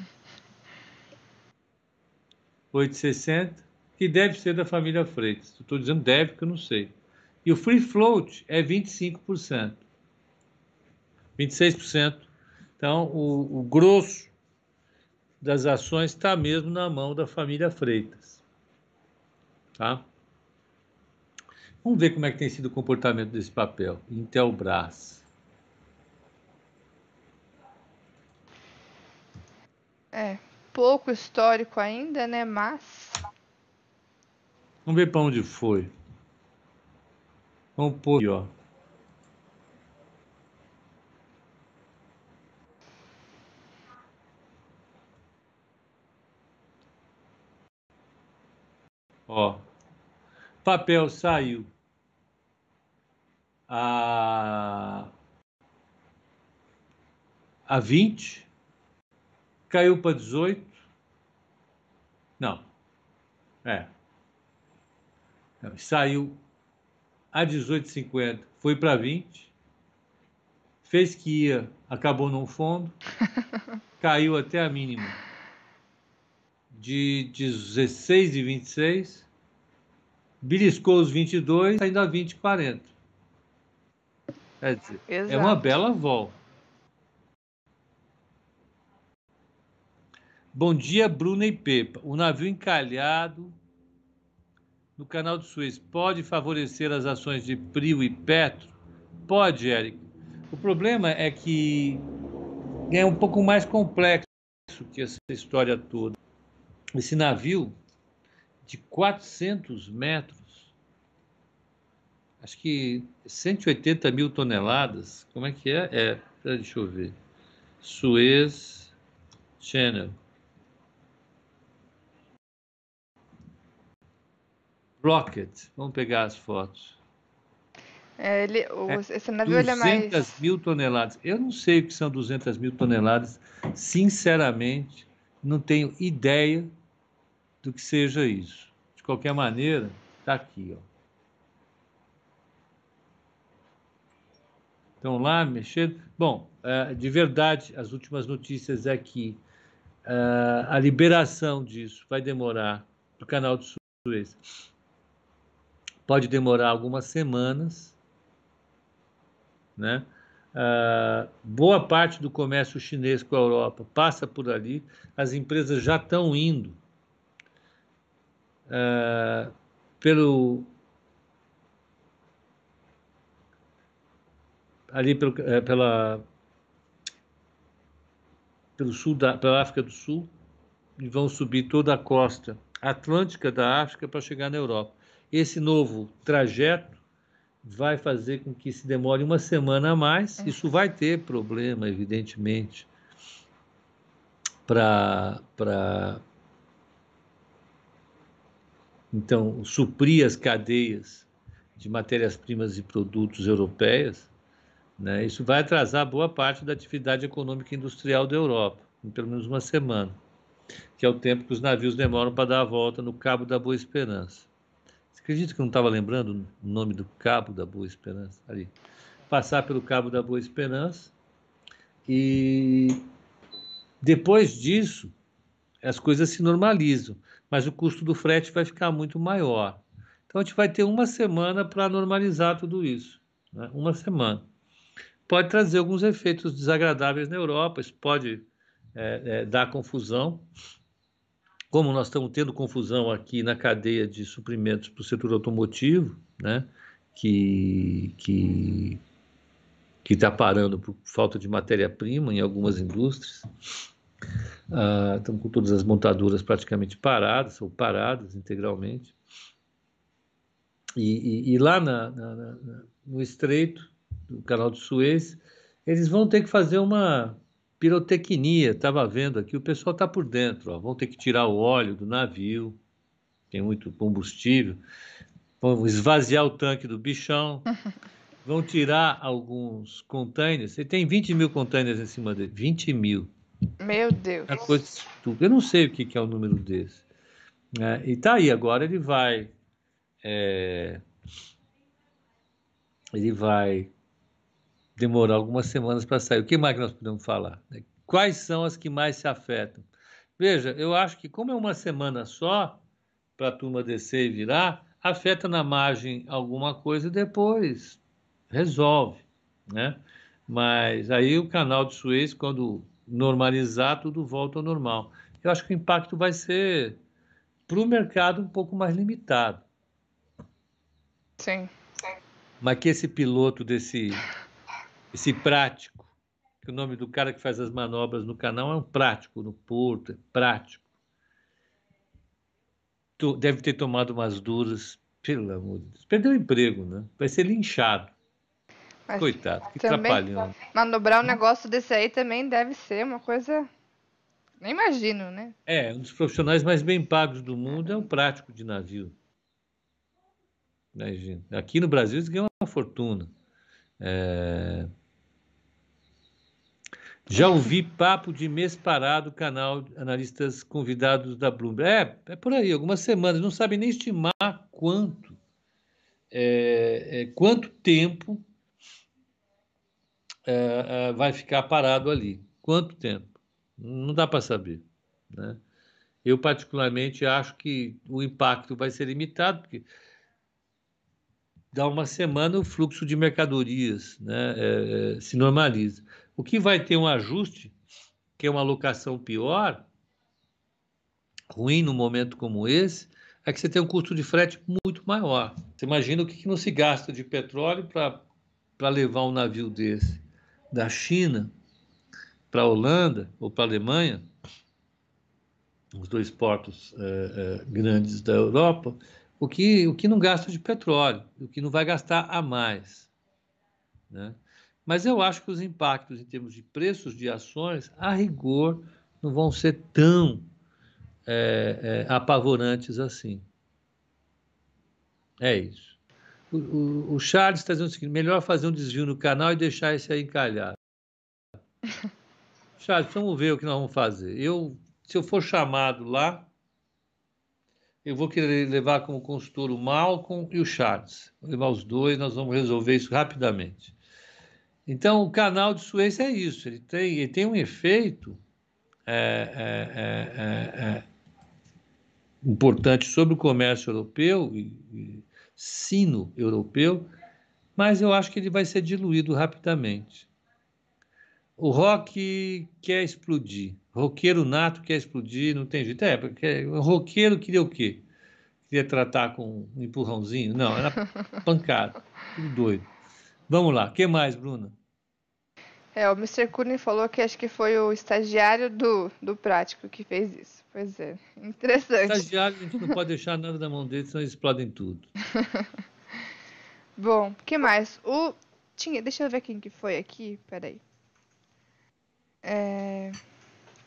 860, que deve ser da família Freitas. Estou dizendo deve, porque eu não sei. E o free float é 25%. 26%. Então, o, o grosso das ações está mesmo na mão da família Freitas. Tá? Vamos ver como é que tem sido o comportamento desse papel. Intelbras. É, pouco histórico ainda, né? Mas. Vamos ver para onde foi. Vamos pôr aqui, ó. Ó, papel saiu. A, a 20, caiu para 18. Não, é. Saiu a 18,50, foi para 20, fez que ia, acabou num fundo, caiu até a mínima de 16 e 26, beliscou os 22, ainda 20 e 40. Quer dizer, Exato. é uma bela volta. Bom dia, Bruna e Pepa. O navio encalhado no canal de Suez pode favorecer as ações de Prio e Petro? Pode, Érico. O problema é que é um pouco mais complexo que essa história toda esse navio de 400 metros, acho que 180 mil toneladas, como é que é? É, deixa eu ver. Suez Channel. Rocket, vamos pegar as fotos. É, ele, o, é, esse navio 200 é mais... mil toneladas. Eu não sei o que são 200 mil toneladas. Sinceramente, não tenho ideia do que seja isso. De qualquer maneira, está aqui. Ó. Estão lá mexendo. Bom, é, de verdade, as últimas notícias é que é, a liberação disso vai demorar do canal de Suez. Pode demorar algumas semanas, né? Uh, boa parte do comércio chinês com a Europa passa por ali, as empresas já estão indo uh, pelo ali pelo, uh, pela pelo sul da pela África do Sul e vão subir toda a costa atlântica da África para chegar na Europa. Esse novo trajeto vai fazer com que se demore uma semana a mais. É. Isso vai ter problema, evidentemente, para então, suprir as cadeias de matérias-primas e produtos europeias, né, isso vai atrasar boa parte da atividade econômica e industrial da Europa, em pelo menos uma semana, que é o tempo que os navios demoram para dar a volta no Cabo da Boa Esperança. Você acredita que eu não estava lembrando o nome do Cabo da Boa Esperança? Ali. Passar pelo Cabo da Boa Esperança e depois disso as coisas se normalizam mas o custo do frete vai ficar muito maior. Então a gente vai ter uma semana para normalizar tudo isso, né? uma semana. Pode trazer alguns efeitos desagradáveis na Europa, isso pode é, é, dar confusão, como nós estamos tendo confusão aqui na cadeia de suprimentos para o setor automotivo, né? que que que está parando por falta de matéria-prima em algumas indústrias. Uh, estamos com todas as montadoras praticamente paradas, ou paradas integralmente. e, e, e lá na, na, na, no Estreito, do Canal do Suez, eles vão ter que fazer uma pirotecnia. Estava vendo aqui, o pessoal está por dentro. Ó, vão ter que tirar o óleo do navio, tem muito combustível. Vão esvaziar o tanque do bichão. Vão tirar alguns containers. Você tem 20 mil containers em cima dele. 20 mil. Meu Deus. É coisa Eu não sei o que, é o número desse. É, e tá aí, agora ele vai. É, ele vai demorar algumas semanas para sair. O que mais que nós podemos falar? Quais são as que mais se afetam? Veja, eu acho que como é uma semana só para a turma descer e virar, afeta na margem alguma coisa e depois resolve, né? Mas aí o canal de Suez, quando normalizar, tudo volta ao normal. Eu acho que o impacto vai ser para o mercado um pouco mais limitado. Sim. Mas que esse piloto desse esse prático, que o nome do cara que faz as manobras no canal é um prático no porto, é prático. Deve ter tomado umas duras, pelo amor de Deus. Perdeu o emprego, né? Vai ser linchado. Mas Coitado, que trapalhão. Manobrar um negócio desse aí também deve ser uma coisa. Nem imagino, né? É, um dos profissionais mais bem pagos do mundo é o prático de navio. Imagina. Aqui no Brasil eles ganham uma fortuna. É... Já ouvi papo de mês parado, canal analistas convidados da Bloomberg. É, é por aí, algumas semanas. Não sabem nem estimar quanto, é, é, quanto tempo é, é, vai ficar parado ali. Quanto tempo? Não dá para saber. Né? Eu, particularmente, acho que o impacto vai ser limitado, porque dá uma semana o fluxo de mercadorias né, é, é, se normaliza. O que vai ter um ajuste, que é uma alocação pior, ruim num momento como esse, é que você tem um custo de frete muito maior. Você imagina o que não se gasta de petróleo para levar um navio desse da China para a Holanda ou para a Alemanha, os dois portos é, é, grandes da Europa, o que, o que não gasta de petróleo, o que não vai gastar a mais. Né? Mas eu acho que os impactos em termos de preços de ações, a rigor, não vão ser tão é, é, apavorantes assim. É isso. O, o, o Charles está dizendo o seguinte: melhor fazer um desvio no canal e deixar esse aí encalhado. Charles, vamos ver o que nós vamos fazer. Eu, se eu for chamado lá, eu vou querer levar como consultor o Malcolm e o Charles. Vou levar os dois, nós vamos resolver isso rapidamente. Então, o canal de Suez é isso, ele tem, ele tem um efeito é, é, é, é, é importante sobre o comércio europeu e, e sino europeu, mas eu acho que ele vai ser diluído rapidamente. O rock quer explodir, roqueiro nato quer explodir, não tem jeito. É, porque o roqueiro queria o quê? Queria tratar com um empurrãozinho? Não, era pancada, tudo doido. Vamos lá, o que mais, Bruna? É, o Mr. Cooning falou que acho que foi o estagiário do, do prático que fez isso. Pois é, interessante. Estagiário, a gente não pode deixar nada na mão deles, senão eles explodem tudo. Bom, o que mais? O. Tinha. Deixa eu ver quem que foi aqui. Peraí. É...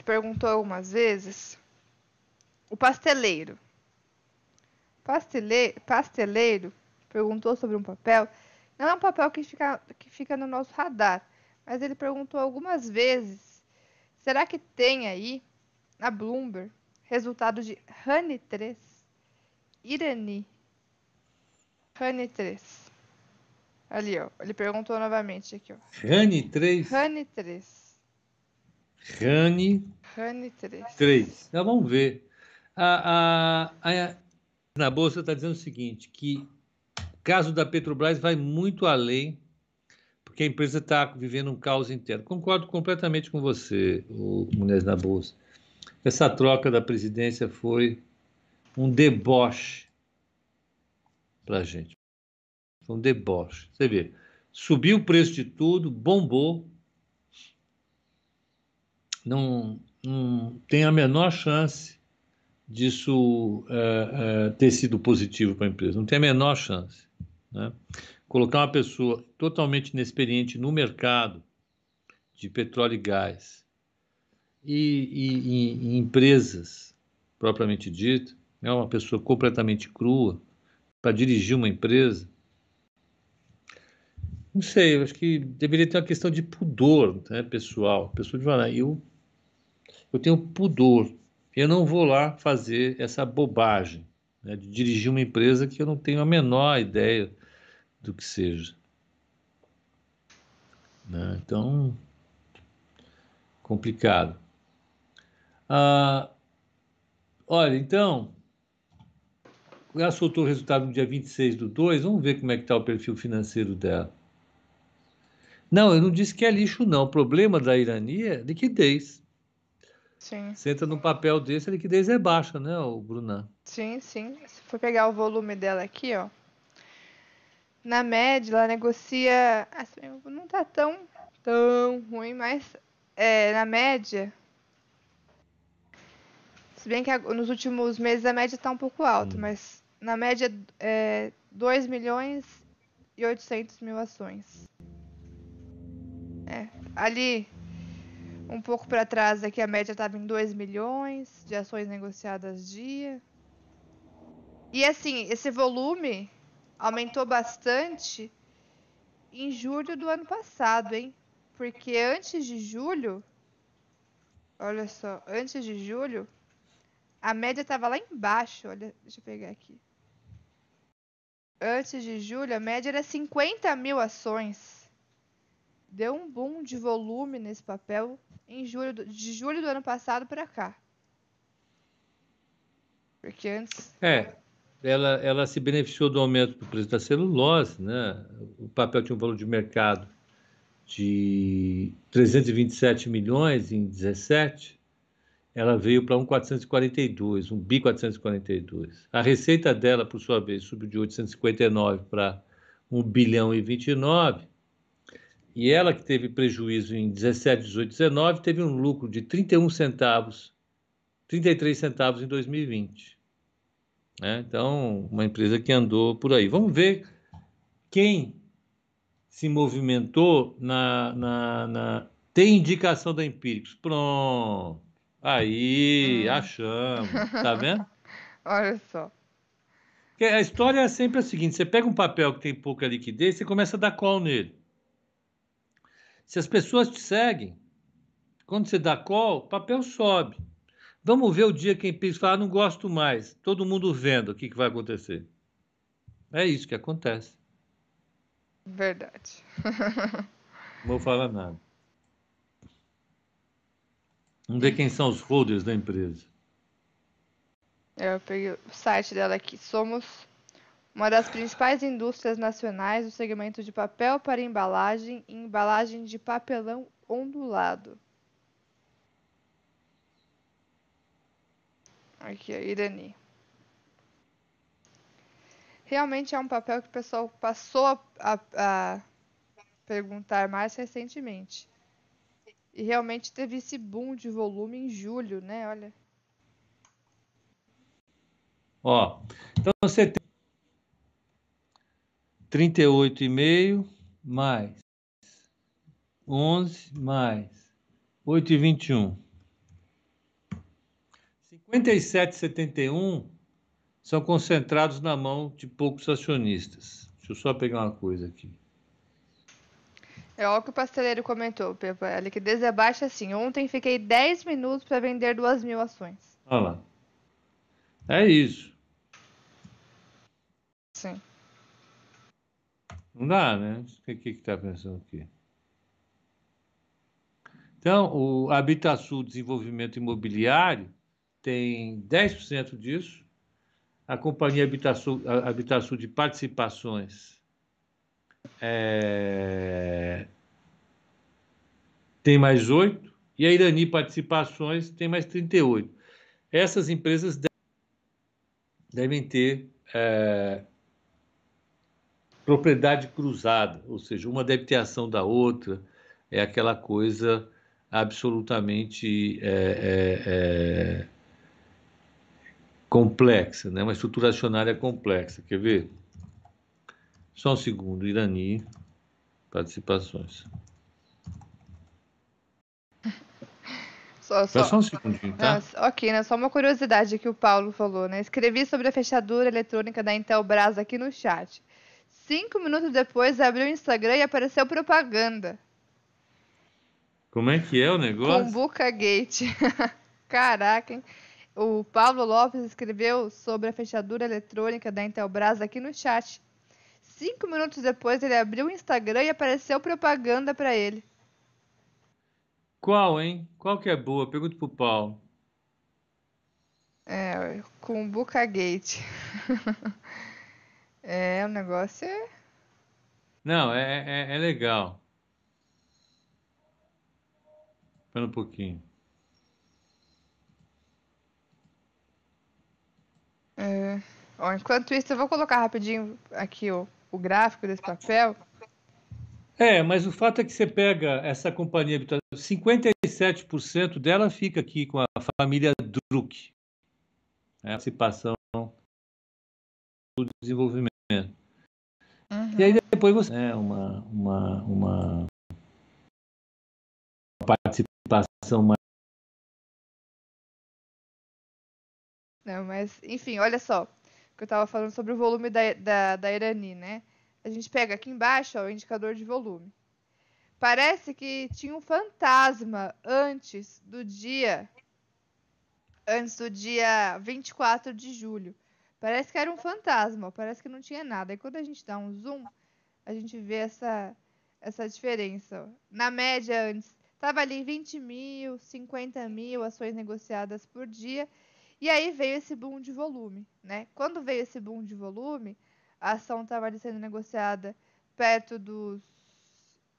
Perguntou algumas vezes. O pasteleiro. Pastele... Pasteleiro perguntou sobre um papel. Não é um papel que fica, que fica no nosso radar, mas ele perguntou algumas vezes: será que tem aí na Bloomberg, resultado de Honey 3, Irani. Honey 3. Ali, ó. Ele perguntou novamente aqui, ó. Honey 3? Honey 3. Honey. Honey 3. 3. Então vamos ver. A, a, a, na Bolsa está dizendo o seguinte, que o caso da Petrobras vai muito além, porque a empresa está vivendo um caos interno. Concordo completamente com você, o Mulheres na Bolsa. Essa troca da presidência foi um deboche para a gente. Foi um deboche. Você vê, subiu o preço de tudo, bombou. Não, não tem a menor chance disso é, é, ter sido positivo para a empresa. Não tem a menor chance. Né? Colocar uma pessoa totalmente inexperiente no mercado de petróleo e gás e, e, e empresas propriamente dito, é uma pessoa completamente crua para dirigir uma empresa. Não sei, eu acho que deveria ter uma questão de pudor né, pessoal. Pessoa de falar, eu, eu tenho pudor eu não vou lá fazer essa bobagem né, de dirigir uma empresa que eu não tenho a menor ideia do que seja. Né? Então, complicado. Ah, olha, então, ela soltou o resultado no dia 26 do 2, vamos ver como é que está o perfil financeiro dela. Não, eu não disse que é lixo, não. O problema da Irani é liquidez. Sim. Você entra num papel desse, a liquidez é baixa, né, o Bruna? Sim, sim. Se for pegar o volume dela aqui, ó. Na média, ela negocia. Assim, não tá tão, tão ruim, mas é, na média. Se bem que nos últimos meses a média tá um pouco alta, hum. mas na média é 2 milhões e 800 mil ações. É, ali um pouco para trás aqui a média estava em 2 milhões de ações negociadas dia. E assim, esse volume aumentou bastante em julho do ano passado, hein? Porque antes de julho, olha só, antes de julho, a média estava lá embaixo. Olha, deixa eu pegar aqui. Antes de julho, a média era 50 mil ações. Deu um boom de volume nesse papel em julho do, de julho do ano passado para cá. Porque antes. É, ela, ela se beneficiou do aumento do preço da celulose, né? O papel tinha um valor de mercado de 327 milhões em 17, ela veio para um 442, um bi 442. A receita dela, por sua vez, subiu de 859 para 1 bilhão e 29 e ela que teve prejuízo em 17, 18, 19, teve um lucro de 31 centavos, 33 centavos em 2020. Né? Então, uma empresa que andou por aí. Vamos ver quem se movimentou na, na, na... tem indicação da Empíricos. Pronto. Aí, hum. achamos. Tá vendo? Olha só. Porque a história é sempre a seguinte: você pega um papel que tem pouca liquidez, você começa a dar call nele. Se as pessoas te seguem, quando você dá call, o papel sobe. Vamos ver o dia que a empresa fala, ah, não gosto mais. Todo mundo vendo o que, que vai acontecer. É isso que acontece. Verdade. não vou falar nada. Vamos ver quem são os holders da empresa. Eu peguei o site dela aqui. Somos uma das principais indústrias nacionais do segmento de papel para embalagem e embalagem de papelão ondulado. Aqui, a Irani. Realmente é um papel que o pessoal passou a, a, a perguntar mais recentemente. E realmente teve esse boom de volume em julho, né? Olha. Ó, então você tem 38,5 mais 11 mais 8 e 21. 57,71 são concentrados na mão de poucos acionistas. Deixa eu só pegar uma coisa aqui. É o que o pasteleiro comentou, Pepa. A liquidez é baixa assim. Ontem fiquei 10 minutos para vender 2 mil ações. Olha lá. É isso. Sim. Não dá, né? O que está pensando aqui? Então, o Habitasul Desenvolvimento Imobiliário tem 10% disso. A companhia Habitasul, Habitasul de Participações é... tem mais 8%. E a Irani Participações tem mais 38%. Essas empresas devem ter é, propriedade cruzada, ou seja, uma deve ter ação da outra, é aquela coisa absolutamente é, é, é, complexa, né? uma estrutura acionária complexa. Quer ver? Só um segundo, Irani, participações. Só, só... só um segundinho, tá? Ok, né? Só uma curiosidade que o Paulo falou, né? Escrevi sobre a fechadura eletrônica da Intelbras aqui no chat. Cinco minutos depois, abriu o Instagram e apareceu propaganda. Como é que é o negócio? Cumbuca Gate. Caraca, hein? O Paulo Lopes escreveu sobre a fechadura eletrônica da Intelbras aqui no chat. Cinco minutos depois, ele abriu o Instagram e apareceu propaganda para ele. Qual, hein? Qual que é boa? Pergunta pro Paulo. É, Cumbuca Gate. é, o negócio é. Não, é, é, é legal. Espera um pouquinho. É, ó, enquanto isso, eu vou colocar rapidinho aqui ó, o gráfico desse papel. É, mas o fato é que você pega essa companhia, 57% dela fica aqui com a família Druck. A participação do desenvolvimento. Uhum. E aí depois você é uma, uma, uma participação mais. Não, mas, enfim, olha só. Que eu estava falando sobre o volume da, da, da Irani, né? A gente pega aqui embaixo ó, o indicador de volume. Parece que tinha um fantasma antes do dia antes do dia 24 de julho. Parece que era um fantasma, ó, parece que não tinha nada. E quando a gente dá um zoom, a gente vê essa essa diferença. Ó. Na média antes estava ali 20 mil, 50 mil ações negociadas por dia. E aí veio esse boom de volume, né? Quando veio esse boom de volume, a ação estava sendo negociada perto dos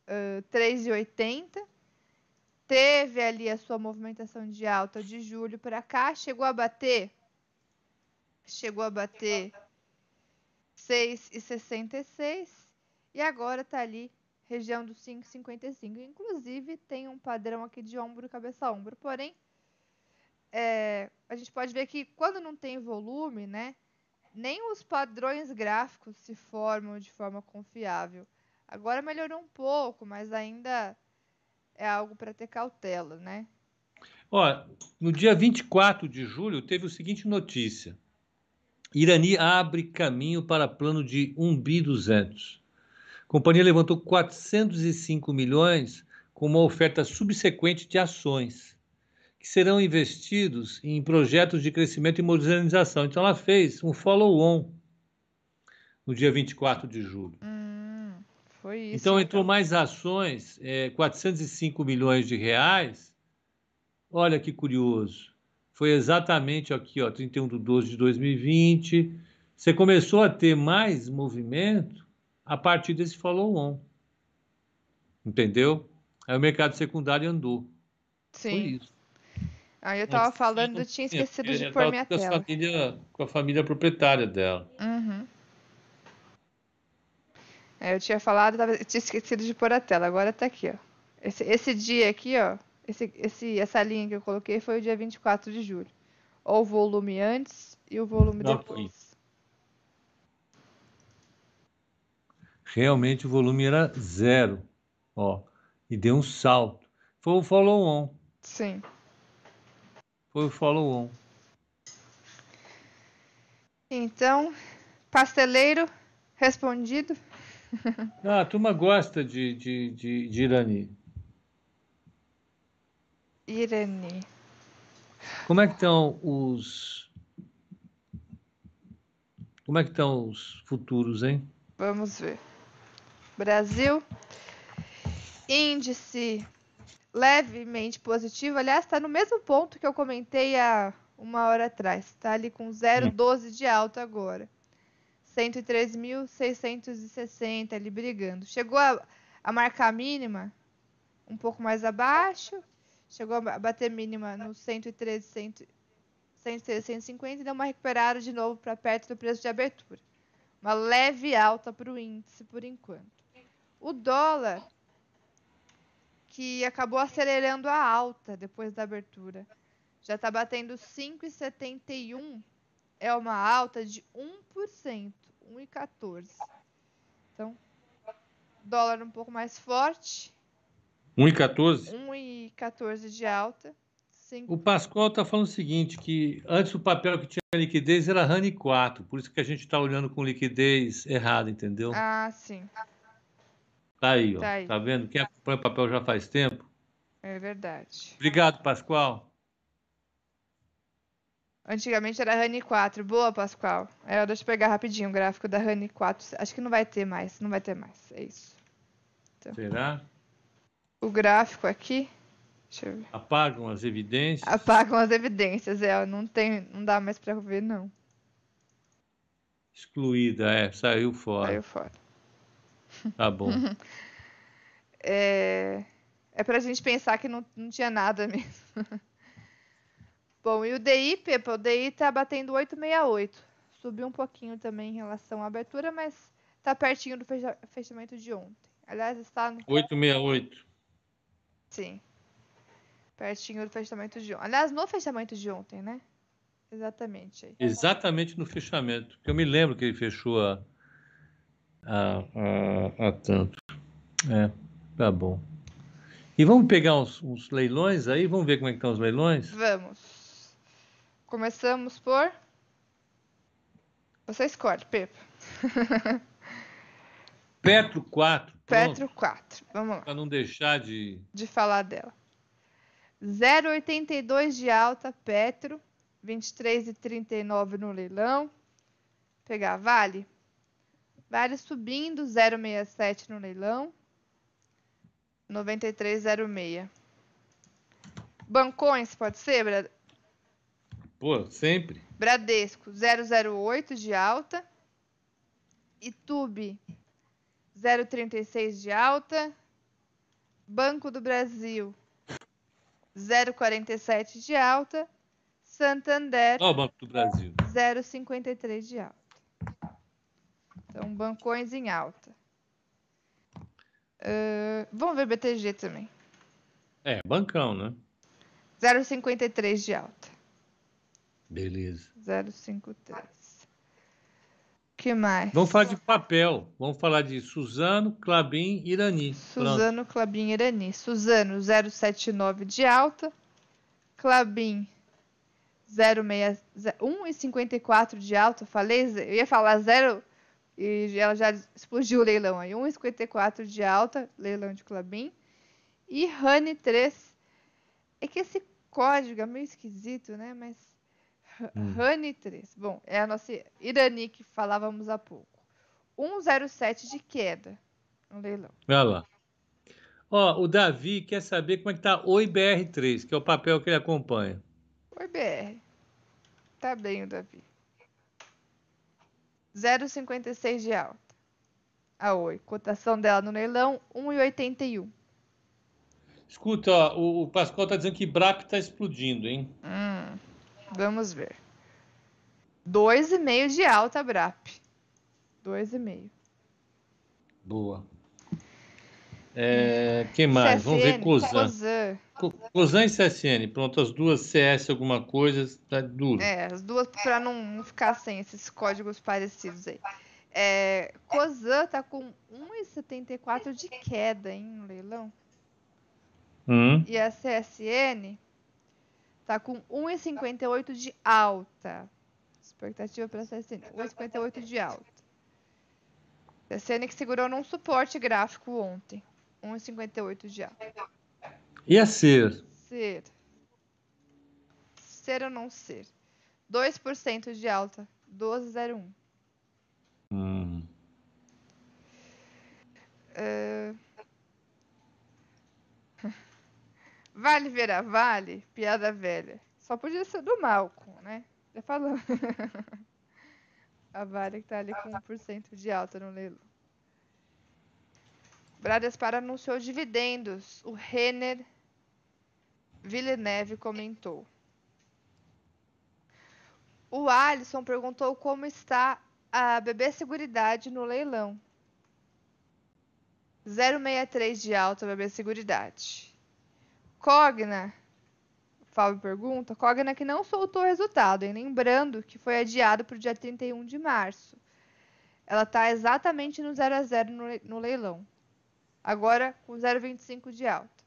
uh, 3,80. Teve ali a sua movimentação de alta de julho para cá, chegou a bater chegou a bater 6,66 e agora está ali região dos 5,55. Inclusive tem um padrão aqui de ombro cabeça ombro, porém é, a gente pode ver que quando não tem volume, né, nem os padrões gráficos se formam de forma confiável. Agora melhorou um pouco, mas ainda é algo para ter cautela, né? Ó, no dia 24 de julho teve o seguinte notícia. Irani abre caminho para plano de 1 bi 200. A companhia levantou 405 milhões com uma oferta subsequente de ações que serão investidos em projetos de crescimento e modernização. Então, ela fez um follow-on no dia 24 de julho. Hum, foi isso. Então, entrou então. mais ações, é, 405 milhões de reais. Olha que curioso. Foi exatamente aqui, ó, 31 de 12 de 2020. Você começou a ter mais movimento a partir desse follow-on. Entendeu? Aí o mercado secundário andou. Sim. Foi isso. Aí eu tava falando, eu tinha esquecido de pôr minha tela. Família, com a família proprietária dela. Uhum. É, eu tinha falado, tava, eu tinha esquecido de pôr a tela. Agora tá aqui, ó. Esse, esse dia aqui, ó. Esse, esse, essa linha que eu coloquei foi o dia 24 de julho. Ou o volume antes e o volume Não, depois. Realmente o volume era zero. Ó. E deu um salto. Foi o follow-on. Sim. Foi o follow-on. Então, pasteleiro respondido. Ah, a turma gosta de, de, de, de Irani. Irani. Como é que estão os. Como é que estão os futuros, hein? Vamos ver. Brasil. Índice levemente positivo. Aliás, está no mesmo ponto que eu comentei há uma hora atrás. Está ali com 0,12 de alta agora. 103.660 ali brigando. Chegou a, a marcar a mínima um pouco mais abaixo. Chegou a bater mínima no 113, 150 e deu uma recuperada de novo para perto do preço de abertura. Uma leve alta para o índice por enquanto. O dólar que acabou acelerando a alta depois da abertura. Já está batendo 5,71 é uma alta de 1%, 1,14. Então, dólar um pouco mais forte. 1,14? 1,14 de alta. O Pascoal está falando o seguinte, que antes o papel que tinha liquidez era RANI 4, por isso que a gente está olhando com liquidez errada, entendeu? Ah, sim. Tá aí, ó. Tá, aí. tá vendo? Quem acompanha o papel já faz tempo. É verdade. Obrigado, Pascoal. Antigamente era RANI 4. Boa, Pascoal. É, deixa eu pegar rapidinho o gráfico da RANI 4. Acho que não vai ter mais. Não vai ter mais. É isso. Então, Será? O gráfico aqui. Apagam as evidências? Apagam as evidências, é. Não, tem, não dá mais para ver, não. Excluída, é. Saiu fora. Saiu fora. Tá bom. é, é pra gente pensar que não, não tinha nada mesmo. bom, e o DI, Pepa, o DI tá batendo 868. Subiu um pouquinho também em relação à abertura, mas tá pertinho do fechamento de ontem. Aliás, está no... 868. Sim. Pertinho do fechamento de ontem. Aliás, no fechamento de ontem, né? Exatamente. Aí. Exatamente no fechamento. Porque eu me lembro que ele fechou a, a, a, a tanto. É, tá bom. E vamos pegar uns, uns, leilões aí? Vamos ver como é que estão os leilões? Vamos. Começamos por. Você escolhe, Pepa. Petro 4. Petro 4. Vamos lá. Para não deixar de. De falar dela. 0,82 de alta, Petro, 23,39 no leilão. Pegar Vale. Vale subindo, 0,67 no leilão. 93,06. Bancões, pode ser, Brad... Pô, sempre. Bradesco, 0,08 de alta. Itube, 0,36 de alta. Banco do Brasil, 0,47 de alta. Santander. Oh, Banco do Brasil. 0,53 de alta. Então, bancões em alta. Uh, vamos ver BTG também. É, bancão, né? 0,53 de alta. Beleza. 0,53 que mais? Vamos falar de papel. Vamos falar de Suzano, Clabin, Irani. Suzano, Pronto. Clabin, Irani. Suzano 079 de alta. Clabin 1,54 de alta. Falei, eu ia falar 0 e ela já explodiu o leilão aí. 1,54 de alta, leilão de Clabin. E Honey 3. É que esse código é meio esquisito, né? Mas Hum. Honey 3. Bom, é a nossa Irani que falávamos há pouco. 107 de queda no leilão. Olha lá. Ó, o Davi quer saber como é que tá o IBR3, que é o papel que ele acompanha. Oi, BR. Tá bem o Davi. 0,56 de alta. A Oi. Cotação dela no leilão, 1,81. Escuta, ó, o, o Pascoal tá dizendo que BRAP tá explodindo, hein? Hum. Vamos ver. 2,5 de alta, BRAP. 2,5. Boa. É, que mais? CSN, Vamos ver Cosan. Cosan. e CSN. Pronto, as duas CS alguma coisa, tá duro. É, as duas para não ficar sem esses códigos parecidos aí. É, Cosan tá com 1,74 de queda, hein, no leilão. Hum. E a CSN Tá com 1,58 de alta. Expectativa para CSN. 1,58 de alta. CSN que segurou num suporte gráfico ontem. 1,58 de alta. E a ser? Ser. Ser ou não ser? 2% de alta. 12,01. Hum. Uh... Vale Vera Vale, piada velha. Só podia ser do Malcolm, né? Já falando. A Vale que tá ali com 1% de alta no leilão. Bradespar anunciou dividendos. O Renner Villeneuve comentou. O Alisson perguntou como está a BB Seguridade no leilão. 0,63 de alta BB Seguridade. Cogna Fábio pergunta, Cogna que não soltou o resultado, hein? lembrando que foi adiado para o dia 31 de março. Ela está exatamente no 0 a 0 no, no leilão. Agora com 0,25 de alta,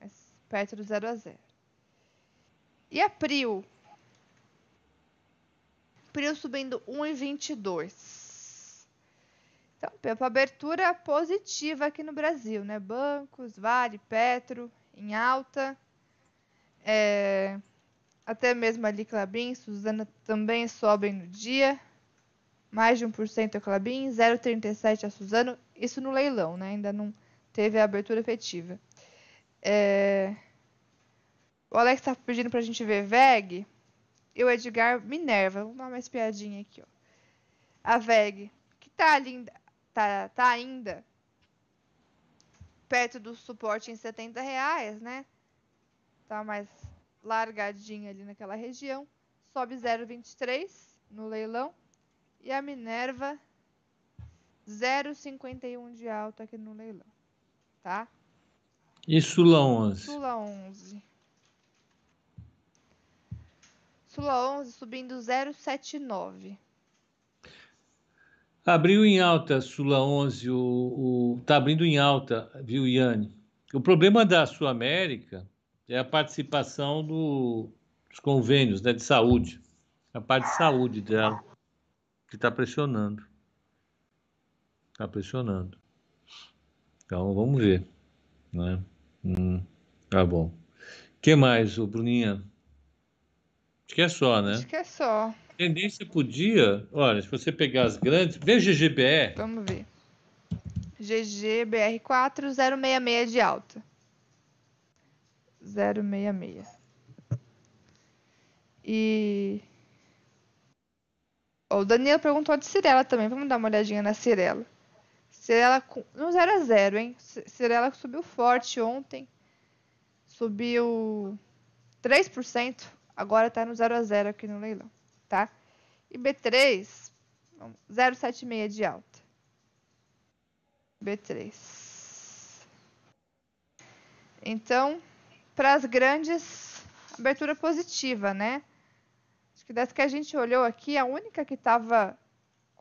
mas perto do 0 a 0. E a Prio? Prio subindo 1,22. Então, para abertura positiva aqui no Brasil, né? Bancos, Vale, Petro em alta. É, até mesmo ali Clabin, Suzana também sobem no dia. Mais de 1% a Clabin, 0,37 a Suzano. Isso no leilão, né? Ainda não teve a abertura efetiva. É... O Alex está pedindo para a gente ver VEG. E o Edgar Minerva. Vamos dar uma espiadinha aqui, ó. A VEG, que tá, linda, tá, tá ainda perto do suporte em 70 reais, né? tá mais largadinha ali naquela região. Sobe 0,23 no leilão. E a Minerva 0,51 de alta aqui no leilão, tá? E Sula 11? Sula 11. Sula 11 subindo 0,79. Abriu em alta, Sula 11, o, o, tá abrindo em alta, viu, Yane? O problema da Sul América é a participação do, dos convênios né, de saúde, a parte de saúde dela, que está pressionando. Está pressionando. Então, vamos ver. Né? Hum, tá bom. O que mais, o Bruninha? Acho que é só, né? Acho que é só. Tendência por dia, olha, se você pegar as grandes, vê GGBR. Vamos ver. GGBR4, 066 de alta. 066. E. o Daniel perguntou de Cirela também. Vamos dar uma olhadinha na Cirela. Cirela no 0 a 0 hein? Cirela subiu forte ontem. Subiu 3%. Agora tá no 0 a 0 aqui no leilão, tá? E B3, 0,76 de alta. B3. Então, para as grandes, abertura positiva, né? Acho que das que a gente olhou aqui, a única que estava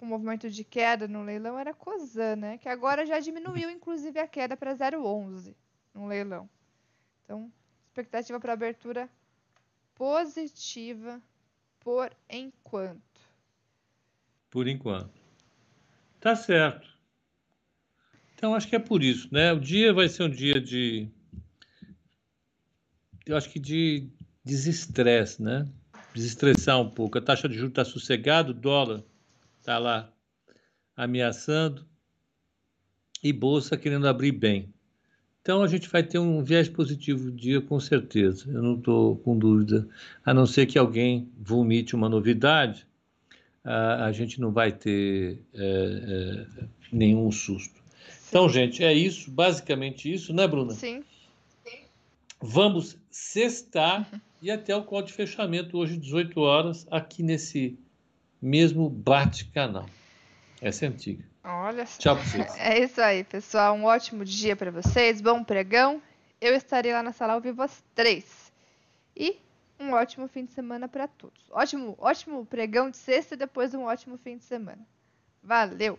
com movimento de queda no leilão era Cosan, né? Que agora já diminuiu, inclusive, a queda para 0,11 no leilão. Então, expectativa para abertura positiva por enquanto. Por enquanto. Tá certo. Então, acho que é por isso, né? O dia vai ser um dia de eu acho que de desestresse, né? Desestressar um pouco. A taxa de juros está sossegada, o dólar está lá ameaçando e bolsa querendo abrir bem. Então a gente vai ter um viés positivo dia com certeza. Eu não estou com dúvida. A não ser que alguém vomite uma novidade, a, a gente não vai ter é, é, nenhum susto. Então, gente, é isso, basicamente isso, né, Bruna? Sim. Vamos sextar e até o call de fechamento hoje, 18 horas, aqui nesse mesmo bate-canal. Essa é antiga. Olha Tchau pra vocês. É isso aí, pessoal. Um ótimo dia para vocês. Bom pregão. Eu estarei lá na sala ao vivo às três. E um ótimo fim de semana para todos. Ótimo, ótimo pregão de sexta e depois um ótimo fim de semana. Valeu!